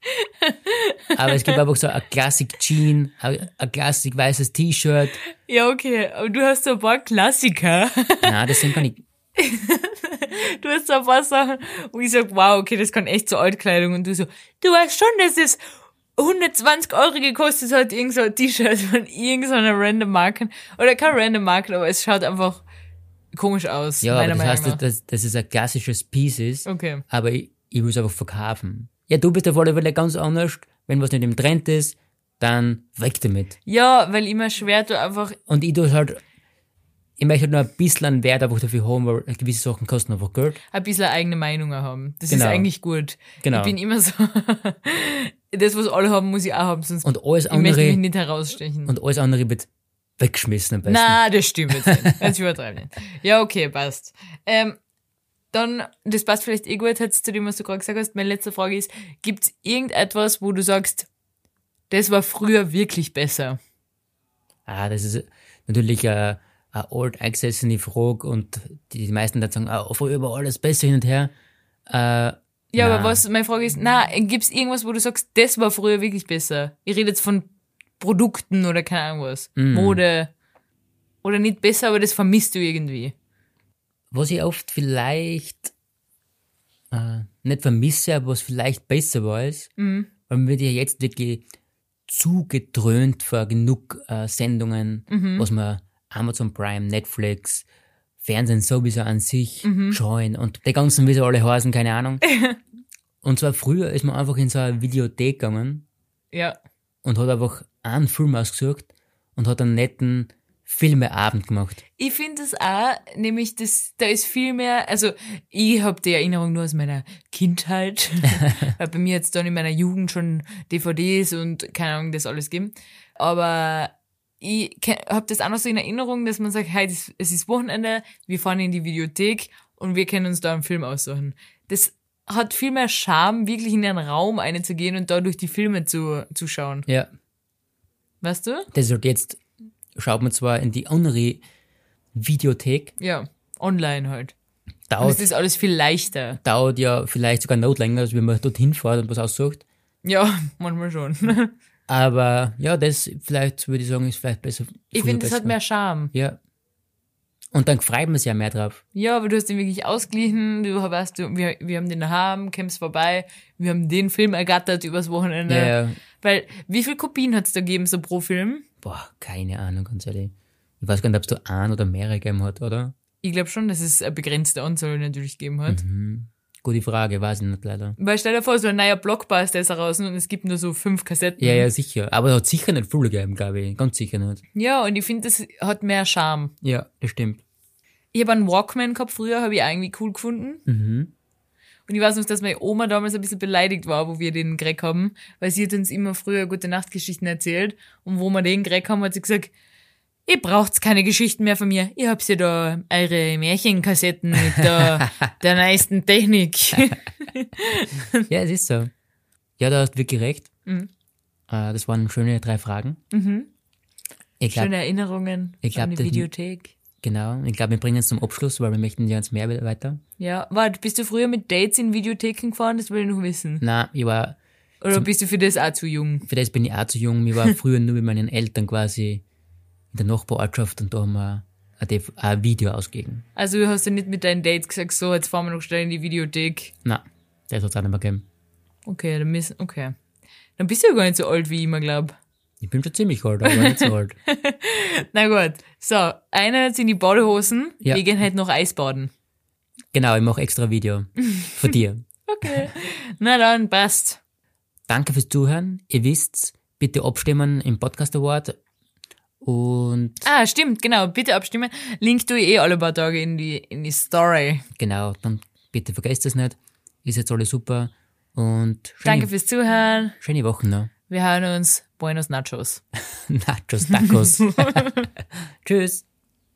Speaker 3: Aber es gibt einfach so ein Classic Jean, ein, ein Classic weißes T-Shirt.
Speaker 4: Ja, okay. Aber du hast so ein paar Klassiker.
Speaker 3: Nein, das sind gar nicht,
Speaker 4: Du hast so ein paar Sachen, wo ich sag, wow, okay, das kann echt zur Altkleidung. Und du so, du weißt schon, dass es 120 Euro gekostet hat, irgend so ein T-Shirt von irgendeiner random Marke. Oder kein random Marke, aber es schaut einfach komisch aus,
Speaker 3: ja, aber
Speaker 4: meiner
Speaker 3: das
Speaker 4: Meinung
Speaker 3: heißt, dass, dass es ein klassisches Piece ist.
Speaker 4: Okay.
Speaker 3: aber ich, ich will es einfach verkaufen. Ja, du bist auf alle Fälle ganz anders. Wenn was nicht im Trend ist, dann weg damit.
Speaker 4: Ja, weil immer schwer du einfach,
Speaker 3: Und ich tue halt, ich möchte nur ein bisschen einen Wert einfach dafür haben, weil gewisse Sachen kosten einfach Geld.
Speaker 4: ein bisschen eine eigene Meinung haben. Das
Speaker 3: Genau.
Speaker 4: ist eigentlich gut.
Speaker 3: Genau.
Speaker 4: Ich bin immer so, das, was alle haben, muss ich auch haben, sonst
Speaker 3: Und alles
Speaker 4: ich möchte mich
Speaker 3: andere,
Speaker 4: nicht herausstechen.
Speaker 3: und alles andere wird weggeschmissen am besten.
Speaker 4: Na, das stimmt jetzt nicht. Jetzt übertreiben nicht. Ja, okay, passt. Ähm, dann, das passt vielleicht eh gut jetzt zu dem, was du gerade gesagt hast. Meine letzte Frage ist, gibt's irgendetwas, wo du sagst, das war früher wirklich besser?
Speaker 3: Ah, das ist natürlich eine, eine old eingesessene Frage und die meisten dann sagen, ah, früher war alles besser hin und her. Äh,
Speaker 4: Ja,
Speaker 3: Na.
Speaker 4: aber was, meine Frage ist, na, gibt's irgendwas, wo du sagst, das war früher wirklich besser? Ich rede jetzt von Produkten oder keine Ahnung was. Mode. Oder nicht besser, aber das vermisst du irgendwie.
Speaker 3: was ich oft vielleicht äh, nicht vermisse, aber was vielleicht besser war, ist, weil man wird ja jetzt wirklich zugedröhnt vor genug äh, Sendungen, was man Amazon Prime, Netflix, Fernsehen sowieso an sich scheuen und die ganzen, wie sie alle heißen, keine Ahnung. und zwar früher ist man einfach in so eine Videothek gegangen
Speaker 4: Ja.
Speaker 3: und hat einfach einen Film ausgesucht und hat einen netten Filmeabend gemacht.
Speaker 4: Ich finde es auch, nämlich das, da ist viel mehr, also ich habe die Erinnerung nur aus meiner Kindheit, weil bei mir jetzt dann in meiner Jugend schon DVDs und keine Ahnung, das alles gegeben. Aber ich habe das auch noch so in Erinnerung, dass man sagt, hey, es es ist Wochenende, wir fahren in die Videothek und wir können uns da einen Film aussuchen. Das hat viel mehr Charme, wirklich in einen Raum einzugehen und da durch die Filme zu, zu schauen.
Speaker 3: Ja,
Speaker 4: Weißt du?
Speaker 3: halt jetzt, schaut man zwar in die andere Videothek,
Speaker 4: Ja, online halt. Und
Speaker 3: dauert,
Speaker 4: es ist alles viel leichter.
Speaker 3: dauert ja vielleicht sogar noch länger, als wenn man dorthin fährt und was aussucht.
Speaker 4: Ja, manchmal schon.
Speaker 3: Aber ja, das vielleicht würde ich sagen, ist vielleicht besser.
Speaker 4: Ich finde, das hat mehr Charme.
Speaker 3: Ja. Und dann freut man sich ja mehr drauf.
Speaker 4: Ja, aber du hast den wirklich ausgeglichen, du weißt, du, wir, wir haben den daheim, kämst vorbei, wir haben den Film ergattert übers Wochenende.
Speaker 3: Ja, ja.
Speaker 4: Weil, wie viel Kopien hat's da gegeben, so pro Film?
Speaker 3: Boah, keine Ahnung, ganz ehrlich. Ich weiß gar nicht, ob es da ein oder mehrere gegeben hat, oder?
Speaker 4: Ich glaube schon, dass es eine begrenzte Anzahl natürlich gegeben hat.
Speaker 3: Mhm. Gute Frage, weiß ich nicht leider.
Speaker 4: Weil stell dir vor, so ein neuer Blockbuster ist heraus und es gibt nur so fünf Kassetten.
Speaker 3: Ja, ja, sicher. Aber es hat sicher nicht viele gegeben, glaube ich. Ganz sicher nicht.
Speaker 4: Ja, und ich finde, das hat mehr Charme.
Speaker 3: Ja, das stimmt.
Speaker 4: Ich habe einen Walkman gehabt früher, habe ich irgendwie cool gefunden.
Speaker 3: Mhm.
Speaker 4: Und ich weiß noch, dass meine Oma damals ein bisschen beleidigt war, wo wir den gekriegt haben, weil sie hat uns immer früher gute Nachtgeschichten erzählt. Und wo wir den gekriegt haben, hat sie gesagt, ihr braucht keine Geschichten mehr von mir. Ihr habt ja da eure Märchenkassetten mit der, der neuesten Technik.
Speaker 3: Ja, es ist so. Ja, da hast du wirklich recht.
Speaker 4: Mhm.
Speaker 3: Äh, das waren schöne drei Fragen. Ich
Speaker 4: Schöne
Speaker 3: glaube,
Speaker 4: Erinnerungen
Speaker 3: ich glaub,
Speaker 4: an die Videothek.
Speaker 3: genau. Ich glaube, wir bringen es zum Abschluss, weil wir möchten ja jetzt mehr weiter.
Speaker 4: Ja, warte, bist du früher mit Dates in Videotheken gefahren? Das will ich noch wissen.
Speaker 3: Na, ich war
Speaker 4: Oder bist du für das auch zu jung?
Speaker 3: Für das bin ich auch zu jung. Ich war früher nur mit meinen Eltern quasi in der Nachbarortschaft und da haben wir ein, Video ausgegeben.
Speaker 4: Also hast du nicht mit deinen Dates gesagt, so, jetzt fahren wir noch schnell in die Videothek.
Speaker 3: Nein, das hat es auch nicht mehr gegeben.
Speaker 4: Okay, dann müssen, okay. Dann bist du ja gar nicht so alt, wie ich immer glaube.
Speaker 3: Ich bin schon ziemlich alt, aber nicht so alt.
Speaker 4: Na gut. So, einer sind die Badehosen.
Speaker 3: Ja.
Speaker 4: Wir gehen halt noch Eisbaden.
Speaker 3: Genau, ich mache extra Video für dir.
Speaker 4: Okay. Na dann, passt.
Speaker 3: Danke fürs Zuhören. Ihr wisst's, bitte abstimmen im Podcast Award. Und
Speaker 4: Ah, stimmt, genau. Bitte abstimmen. Link tue ich eh alle paar Tage in die, in die Story.
Speaker 3: genau, dann bitte vergesst es nicht. Ist jetzt alles super. Und schöne,
Speaker 4: Danke fürs Zuhören.
Speaker 3: schöne Wochen noch.
Speaker 4: Wir hören uns. Buenos Nachos.
Speaker 3: Nachos, Tacos. Tschüss.